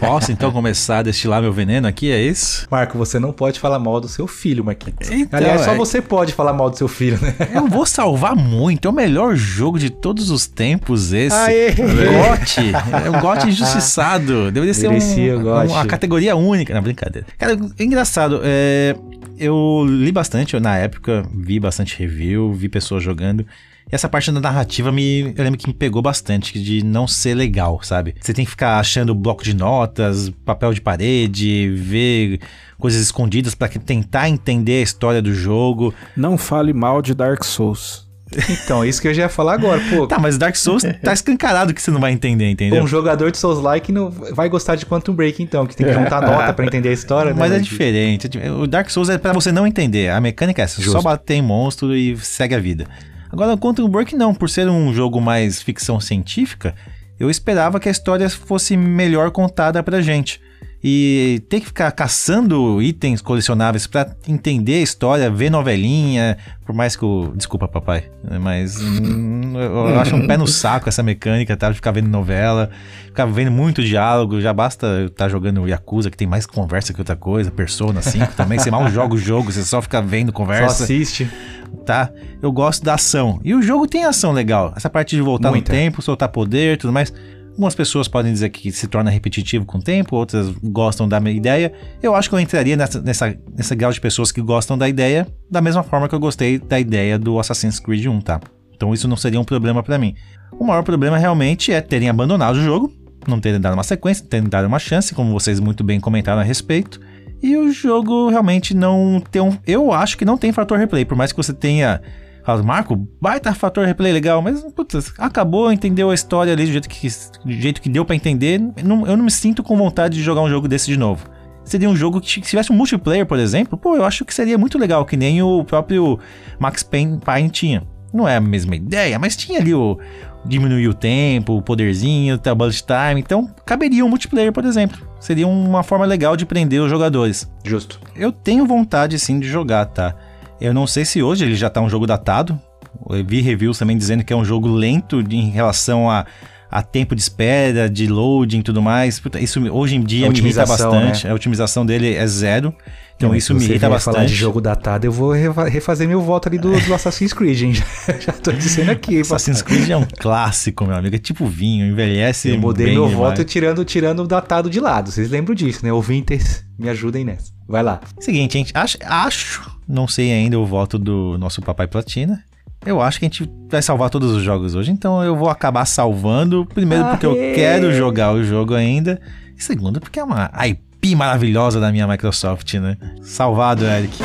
Posso então começar a destilar meu veneno aqui? É isso? Marco, você não pode falar mal do seu filho, Marquinhos. Então, Aliás, só é- você pode falar mal do seu filho, né? Eu vou salvar muito. É o melhor jogo de todos os tempos esse. Aê! GOT. É o GOT injustiçado. Deveria ser Merecia um, uma categoria única. Não, brincadeira. Cara, é engraçado. é, eu li bastante, eu, na época vi bastante review, vi pessoas jogando. E essa parte da narrativa me, eu lembro que me pegou bastante, de não ser legal, sabe? Você tem que ficar achando bloco de notas, papel de parede, ver coisas escondidas pra que- tentar entender a história do jogo. Não fale mal de Dark Souls. Então, isso que eu já ia falar agora, pô. Tá, mas Dark Souls tá escancarado que você não vai entender, entendeu? Um jogador de Souls-like não vai gostar de Quantum Break, então, que tem que juntar nota pra entender a história, né? Mas é diferente. O Dark Souls é pra você não entender. A mecânica é essa, só Justo. bater em monstro e segue a vida. Agora, Quantum Break não, por ser um jogo mais ficção científica, eu esperava que a história fosse melhor contada pra gente. E ter que ficar caçando itens colecionáveis pra entender a história, ver novelinha, por mais que o. Desculpa, papai. Mas hum, eu acho um pé no saco essa mecânica, tá? De ficar vendo novela, ficar vendo muito diálogo. Já basta eu estar jogando Yakuza, que tem mais conversa que outra coisa, Persona 5 também. Você mal joga o jogo, você só fica vendo Só conversa assiste. tá? Eu gosto da ação. E o jogo tem ação legal. Essa parte de voltar Muita. no tempo, soltar poder, tudo mais. Algumas pessoas podem dizer que se torna repetitivo com o tempo, outras gostam da minha ideia. Eu acho que eu entraria nessa, nessa, nessa grau de pessoas que gostam da ideia, da mesma forma que eu gostei da ideia do Assassin's Creed 1, tá? Então isso não seria um problema pra mim. O maior problema realmente é terem abandonado o jogo, não terem dado uma sequência, terem dado uma chance, como vocês muito bem comentaram a respeito. E o jogo realmente não tem um. Eu acho que não tem fator replay, por mais que você tenha. Fala, Marco, baita fator replay legal, mas putz, acabou, entendeu a história ali do jeito que, do jeito que deu pra entender. Eu não, eu não me sinto com vontade de jogar um jogo desse de novo. Seria um jogo que, se tivesse um multiplayer, por exemplo, pô, eu acho que seria muito legal, que nem o próprio Max Payne, Payne tinha. Não é a mesma ideia, mas tinha ali o diminuir o tempo, o poderzinho, o bullet time, então caberia um multiplayer, por exemplo. Seria uma forma legal de prender os jogadores. Justo. Eu tenho vontade sim de jogar, tá? Eu não sei se hoje ele já tá um jogo datado. Eu vi reviews também dizendo que é um jogo lento em relação a, a tempo de espera, de loading e tudo mais. Puta, isso hoje em dia me irrita bastante. né? A otimização dele é zero. Então Não, isso me irrita vier falar bastante. de jogo datado, eu vou refazer meu voto ali do, do Assassin's Creed, hein? Já, já tô dizendo aqui. Assassin's Creed é um clássico, meu amigo. É tipo vinho, envelhece. Eu mudei meu demais. voto tirando, tirando o datado de lado. Vocês lembram disso, né? Ouvintes, me ajudem nessa. Vai lá. Seguinte, gente, acho, acho, não sei ainda o voto do nosso Papai Platina. Eu acho que a gente vai salvar todos os jogos hoje, então eu vou acabar salvando. Primeiro, porque eu Aê! quero jogar o jogo ainda. E segundo, porque é uma IP maravilhosa da minha Microsoft, né? Salvado, Eric.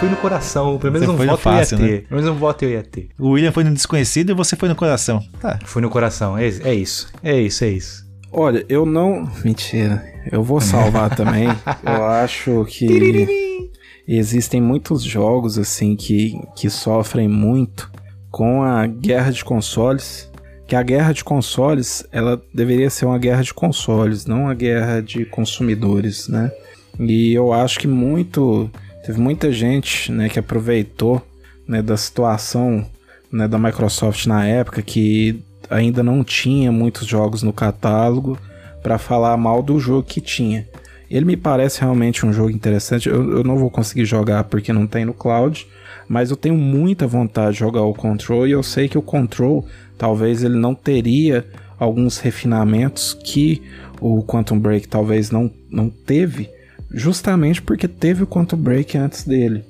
Fui no coração. Pelo menos Você um voto fácil, eu ia né? ter. Pelo menos um voto eu ia ter. O William foi no desconhecido e você foi no coração. Tá. Fui no coração. É, é isso. É isso, é isso. Olha, eu não. Mentira. Eu vou salvar também. Eu acho que existem muitos jogos assim que, que sofrem muito com a guerra de consoles. Que a guerra de consoles, ela deveria ser uma guerra de consoles, não uma guerra de consumidores, né? E eu acho que muito. Teve muita gente né, que aproveitou né, da situação né, da Microsoft na época que ainda não tinha muitos jogos no catálogo para falar mal do jogo que tinha. Ele me parece realmente um jogo interessante. Eu, eu não vou conseguir jogar porque não tem no cloud, mas eu tenho muita vontade de jogar o Control e eu sei que o Control talvez ele não teria alguns refinamentos que o Quantum Break talvez não, não teve, justamente porque teve o Quantum Break antes dele.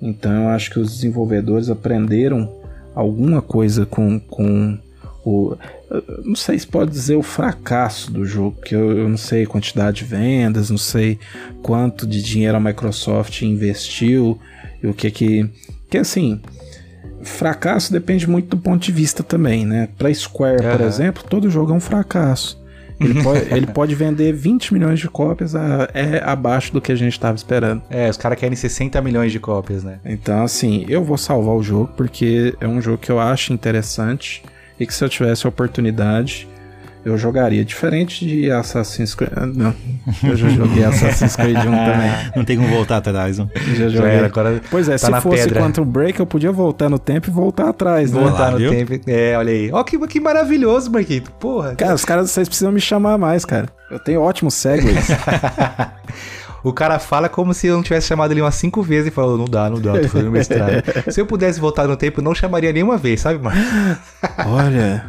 Então eu acho que os desenvolvedores aprenderam alguma coisa com, com o. Não sei se pode dizer o fracasso do jogo, porque eu, eu não sei a quantidade de vendas, não sei quanto de dinheiro a Microsoft investiu e o que que. Que assim. Fracasso depende muito do ponto de vista também, né? Pra Square, por Aham. exemplo, todo jogo é um fracasso. Ele pode, ele pode vender 20 milhões de cópias, a- é abaixo do que a gente estava esperando. É, os caras querem 60 milhões de cópias, né? Então, assim, eu vou salvar o jogo porque é um jogo que eu acho interessante e que se eu tivesse a oportunidade, eu jogaria. Diferente de Assassin's Creed. ah, Não, eu já joguei Assassin's Creed 1 também. Não tem como voltar atrás, não. Já Já joguei. era, agora Pois é, tá se na fosse pedra. Quantum Break, eu podia voltar no tempo e voltar atrás, né? voltar lá, no viu? tempo. É, olha aí. Ó, que, que maravilhoso, Marquito. Porra. Cara, os caras, vocês precisam me chamar mais, cara. Eu tenho ótimos segways. O cara fala como se eu não tivesse chamado ele umas cinco vezes e falou: não dá, não dá, tô fazendo mestrado. se eu pudesse voltar no tempo, eu não chamaria nenhuma vez, sabe, Marcos? Olha,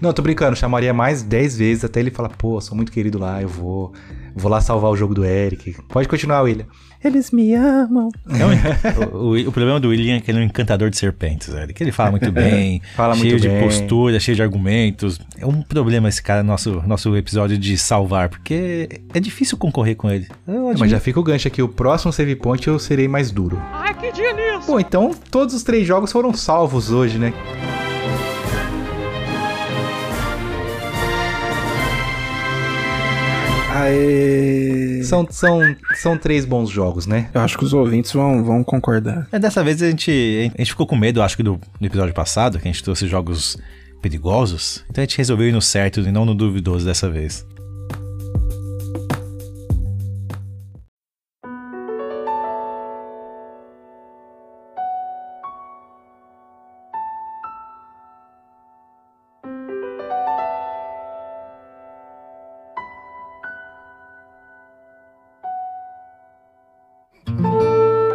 Não, tô brincando, chamaria mais 10 vezes até ele falar, pô, sou muito querido lá, eu vou. Vou lá salvar o jogo do Eric. Pode continuar, William. Eles me amam. É um- o, o- o problema do William é que ele é um encantador de serpentes, velho. Que ele fala muito bem, Fala cheio muito de bem. postura, cheio de argumentos. É um problema esse cara, nosso, nosso episódio de salvar, porque é difícil concorrer com ele. É, mas já fica o gancho aqui, o próximo save point eu serei mais duro. Ai, que dia nisso! Pô, então todos os três jogos foram salvos hoje, né? Aê. São, são, são três bons jogos, né? Eu acho que os ouvintes vão, vão concordar. É, dessa vez a gente, a gente ficou com medo, acho que do, do episódio passado, que a gente trouxe jogos perigosos. Então a gente resolveu ir no certo e não no duvidoso dessa vez.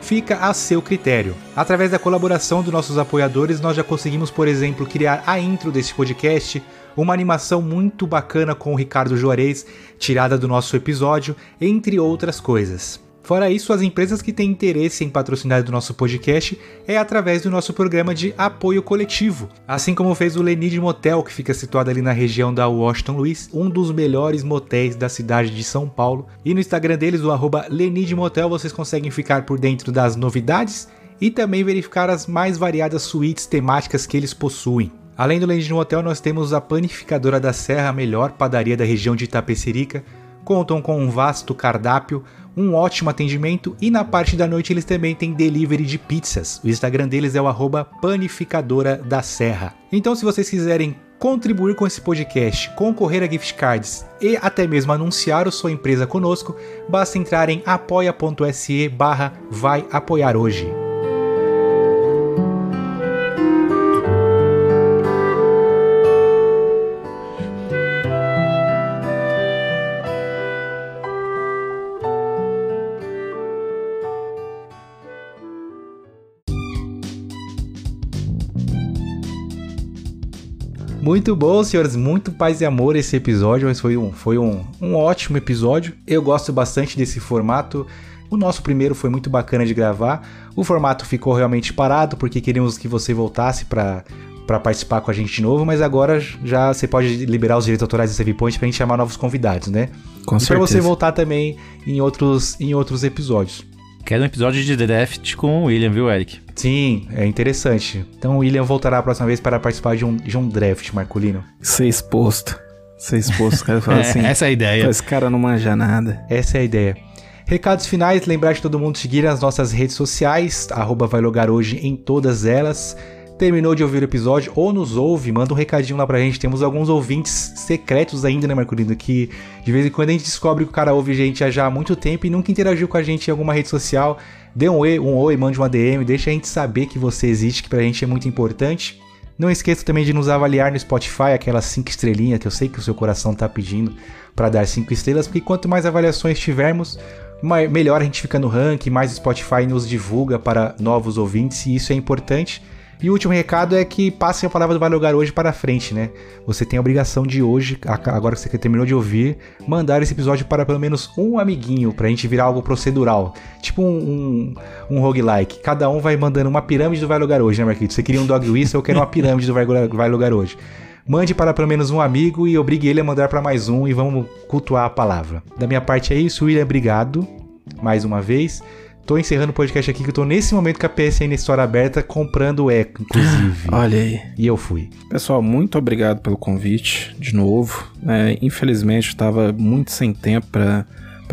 fica a seu critério. Através da colaboração dos nossos apoiadores, nós já conseguimos, por exemplo, criar a intro desse podcast, uma animação muito bacana com o Ricardo Juarez, tirada do nosso episódio, entre outras coisas. Fora isso, as empresas que têm interesse em patrocinar do nosso podcast é através do nosso programa de apoio coletivo, assim como fez o Lenid Motel, que fica situado ali na região da Washington Luiz, um dos melhores motéis da cidade de São Paulo. E no Instagram deles, o arroba Lenid Motel, vocês conseguem ficar por dentro das novidades e também verificar as mais variadas suítes temáticas que eles possuem. Além do Lenid Motel, nós temos a Panificadora da Serra, a melhor padaria da região de Itapecerica, contam com um vasto cardápio, um ótimo atendimento e na parte da noite eles também têm delivery de pizzas. O Instagram deles é o panificadora da serra. Então se vocês quiserem contribuir com esse podcast, concorrer a gift cards e até mesmo anunciar a sua empresa conosco, basta entrar em apoia.se barra vai apoiar hoje. Muito bom, senhores. Muito paz e amor esse episódio, mas foi um, foi um, um ótimo episódio. Eu gosto bastante desse formato. O nosso primeiro foi muito bacana de gravar. O formato ficou realmente parado porque queríamos que você voltasse para para participar com a gente de novo, mas agora já você pode liberar os direitos autorais do Save Point pra gente chamar novos convidados, né? Com e pra você voltar também em outros, em outros episódios. Quero um episódio de draft com o William, viu, Eric? Sim, é interessante. Então o William voltará a próxima vez para participar de um, de um draft, Marcolino. Ser exposto. Ser exposto. Cara fala assim. essa é a ideia. "Pô, Esse cara não manja nada. Essa é a ideia. Recados finais, lembrar de todo mundo seguir as nossas redes sociais, arroba vai logar hoje em todas elas. Terminou de ouvir o episódio ou nos ouve, manda um recadinho lá pra gente. Temos alguns ouvintes secretos ainda, né, Marcolino? Que de vez em quando a gente descobre que o cara ouve gente já há muito tempo e nunca interagiu com a gente em alguma rede social. Dê um oi, um oi, mande uma DM, deixa a gente saber que você existe, que pra gente é muito importante. Não esqueça também de nos avaliar no Spotify, aquelas 5 estrelinhas que eu sei que o seu coração tá pedindo para dar 5 estrelas, porque quanto mais avaliações tivermos, melhor a gente fica no ranking, mais o Spotify nos divulga para novos ouvintes e isso é importante. E o último recado é que passem a palavra do Vale Lugar hoje para frente, né? Você tem a obrigação de hoje, a- agora que você terminou de ouvir, mandar esse episódio para pelo menos um amiguinho, pra gente virar algo procedural. Tipo um, um, um roguelike. Cada um vai mandando uma pirâmide do Vai Lugar hoje, né, Marquito? Você queria um Dog Whistle, eu quero uma pirâmide do Vai Lugar hoje. Mande para pelo menos um amigo e obrigue ele a mandar para mais um e vamos cultuar a palavra. Da minha parte é isso, William, obrigado mais uma vez. Tô encerrando o podcast aqui que eu tô nesse momento com a PSN História aberta comprando o Eco, inclusive. Olha aí. E eu fui. Pessoal, muito obrigado pelo convite de novo. É, infelizmente, eu estava muito sem tempo para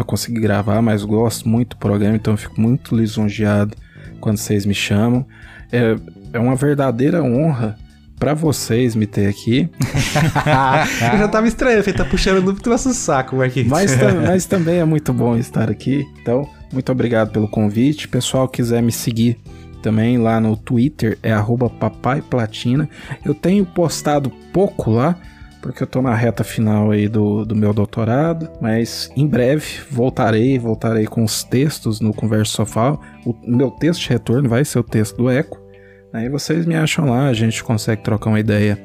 conseguir gravar, mas gosto muito do programa, então eu fico muito lisonjeado quando vocês me chamam. É, é uma verdadeira honra para vocês me ter aqui, eu já tava estranho, ele tá puxando no nosso saco, Marquinhos. mas, mas também é muito bom estar aqui. Então, muito obrigado pelo convite. Pessoal, quiser me seguir também lá no Twitter, é papaiplatina. Eu tenho postado pouco lá, porque eu tô na reta final aí do, do meu doutorado, mas em breve voltarei, voltarei com os textos no Converso Sofá. O meu texto de retorno vai ser o texto do Eco. Aí vocês me acham lá, a gente consegue trocar uma ideia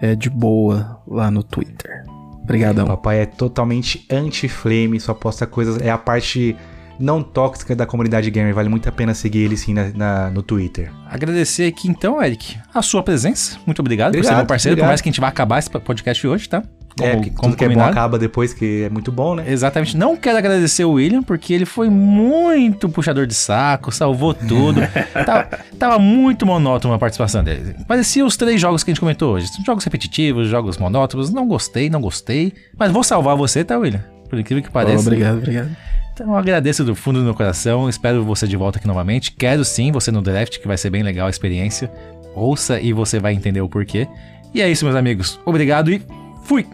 é, de boa lá no Twitter. Obrigadão. Papai é totalmente anti-flame, só posta coisas. É a parte não tóxica da comunidade gamer. Vale muito a pena seguir ele sim na, na- no Twitter. Agradecer aqui então, Eric, a sua presença. Muito obrigado, por ser Obrigado, meu parceiro, obrigado. por mais que a gente vá acabar esse podcast hoje, tá? é, porque tudo que é bom acaba depois, que é muito bom, né? Exatamente. Não quero agradecer o William, porque ele foi muito puxador de saco, salvou tudo. tava, tava muito monótono a participação dele. Parecia os três jogos que a gente comentou hoje. Jogos repetitivos, jogos monótonos. Não gostei, não gostei. Mas vou salvar você, tá, William? Por incrível que pareça. obrigado, obrigado. Então agradeço do fundo do meu coração. Espero você de volta aqui novamente. Quero sim você no draft, que vai ser bem legal a experiência. Ouça e você vai entender o porquê. E é isso, meus amigos. Obrigado e fui!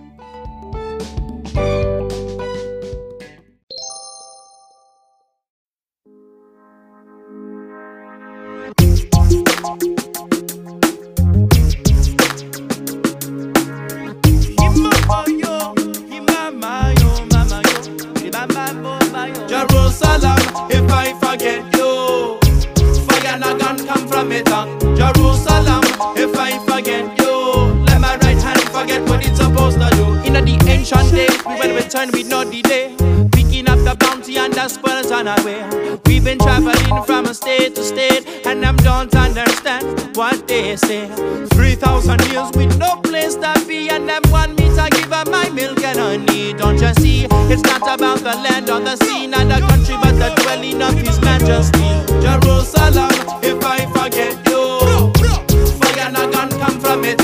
With no. Picking up the bounty and the spoils on our way. We've been traveling from state to state, and them don't understand what they say. 3,000 years with no place to be, and them want me to give up my milk and honey. Don't you see? It's not about the land or the sea, not the country, but the dwelling of His Majesty. Jerusalem, if I forget you, fire and a gun come from it.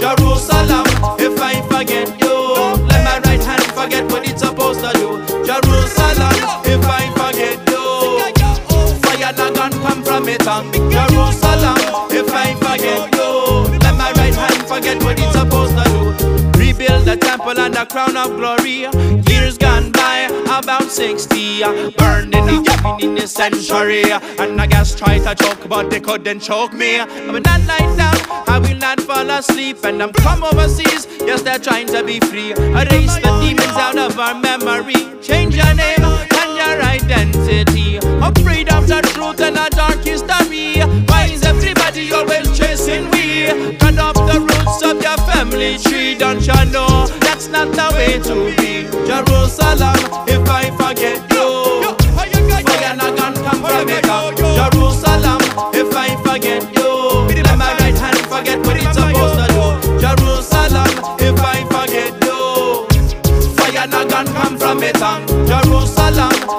Jerusalem, from. Jerusalem, if I forget you, let my right hand forget what it's supposed to do. Rebuild the temple and the crown of glory. Years gone by, about 60. uh, Burned in the in the century. And I guess try to choke, but they couldn't choke me. I will not lie down, I will not fall asleep. And I'm come overseas, yes, they're trying to be free. Erase the demons out of our memory. Change your name and your identity. A freedom, the truth, and a dark history. Why is everybody always chasing we? Cut off the roots of your family tree. Don't you know that's not the way to be? Jerusalem, if I forget you, fire not gonna come from eh, it. Jerusalem, if I forget you, my right hand forget what it's supposed to do. Jerusalem, if I forget you. Fire not gonna come from eh, Jerusalem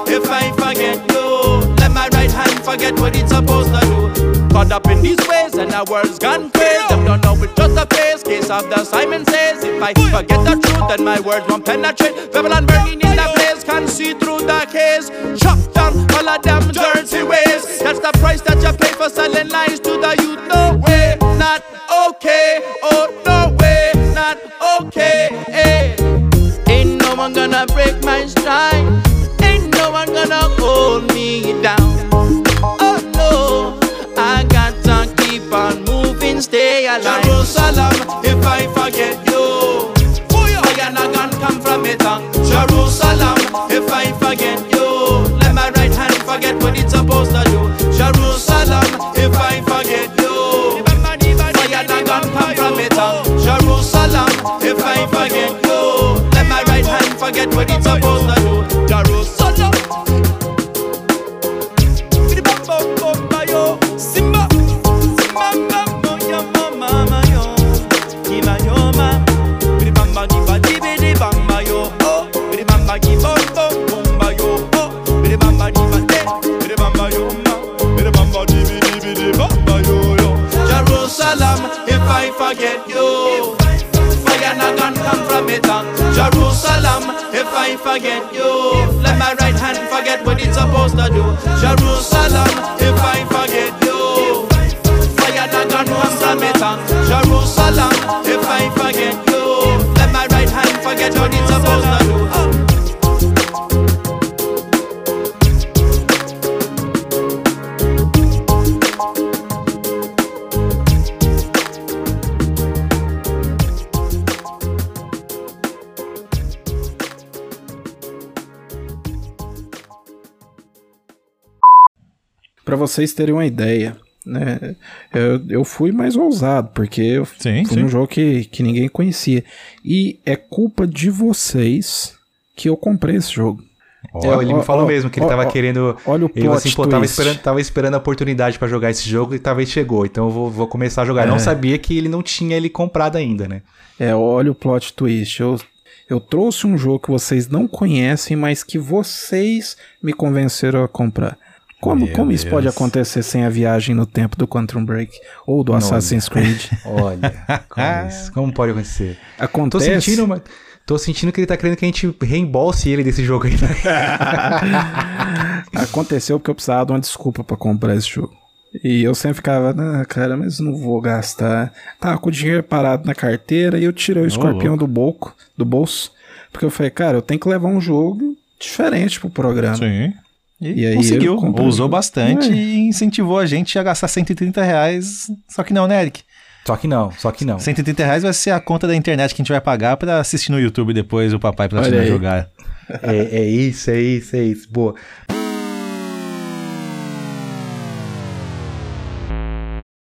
If I forget you Let my right hand forget what it's supposed to do. Caught up in these ways and our world's gone crazy. Them don't know it's just a phase Case of the Simon says. If I forget the truth then my words won't penetrate. Babylon burning in the place Can't see through the case Chop down all of them dirty ways. That's the price that you pay for selling lies to the youth. No way, not okay. Oh no way, not okay. Eh. Ain't no one gonna break my stride. Ain't no one gonna hold me down. Oh no, I got to keep on moving, stay alive. Jerusalem, if I forget you, fire not gonna come from it. Jerusalem, vocês terem uma ideia, né? Eu, eu fui mais ousado, porque eu Sim, fui sim. num jogo que, que ninguém conhecia. E é culpa de vocês que eu comprei esse jogo. É, ele me ó, falou ó, mesmo que ele ó, tava ó, querendo. olha o Ele falou assim, plot pô, tava twist. esperando, tava esperando a oportunidade pra jogar esse jogo e talvez chegou. Então eu vou, vou começar a jogar. Não É. sabia que ele não tinha ele comprado ainda, né? É, olha o plot twist. Eu, eu trouxe um jogo que vocês não conhecem, mas que vocês me convenceram a comprar. Como, Meu como isso pode acontecer sem a viagem no tempo do Quantum Break ou do. Assassin's Creed? Olha, como, isso- como pode acontecer? Tô Acontece. sentindo, uma- tô sentindo que ele tá querendo que a gente reembolse ele desse jogo aí. né? Aconteceu porque eu precisava de uma desculpa pra comprar esse jogo. E eu sempre ficava, ah, cara, mas não vou gastar. Tava com o dinheiro parado na carteira e eu tirei o escorpião do bolso, do bolso. Porque eu falei, cara, eu tenho que levar um jogo diferente pro programa. Sim. E, E aí conseguiu, usou bastante É. e incentivou a gente a gastar 130 reais. Só que não, né, Eric? Só que não, só que não. 130 reais vai ser a conta da internet que a gente vai pagar pra assistir no YouTube depois o Papai aí. jogar. É, é isso, é isso, é isso. Boa.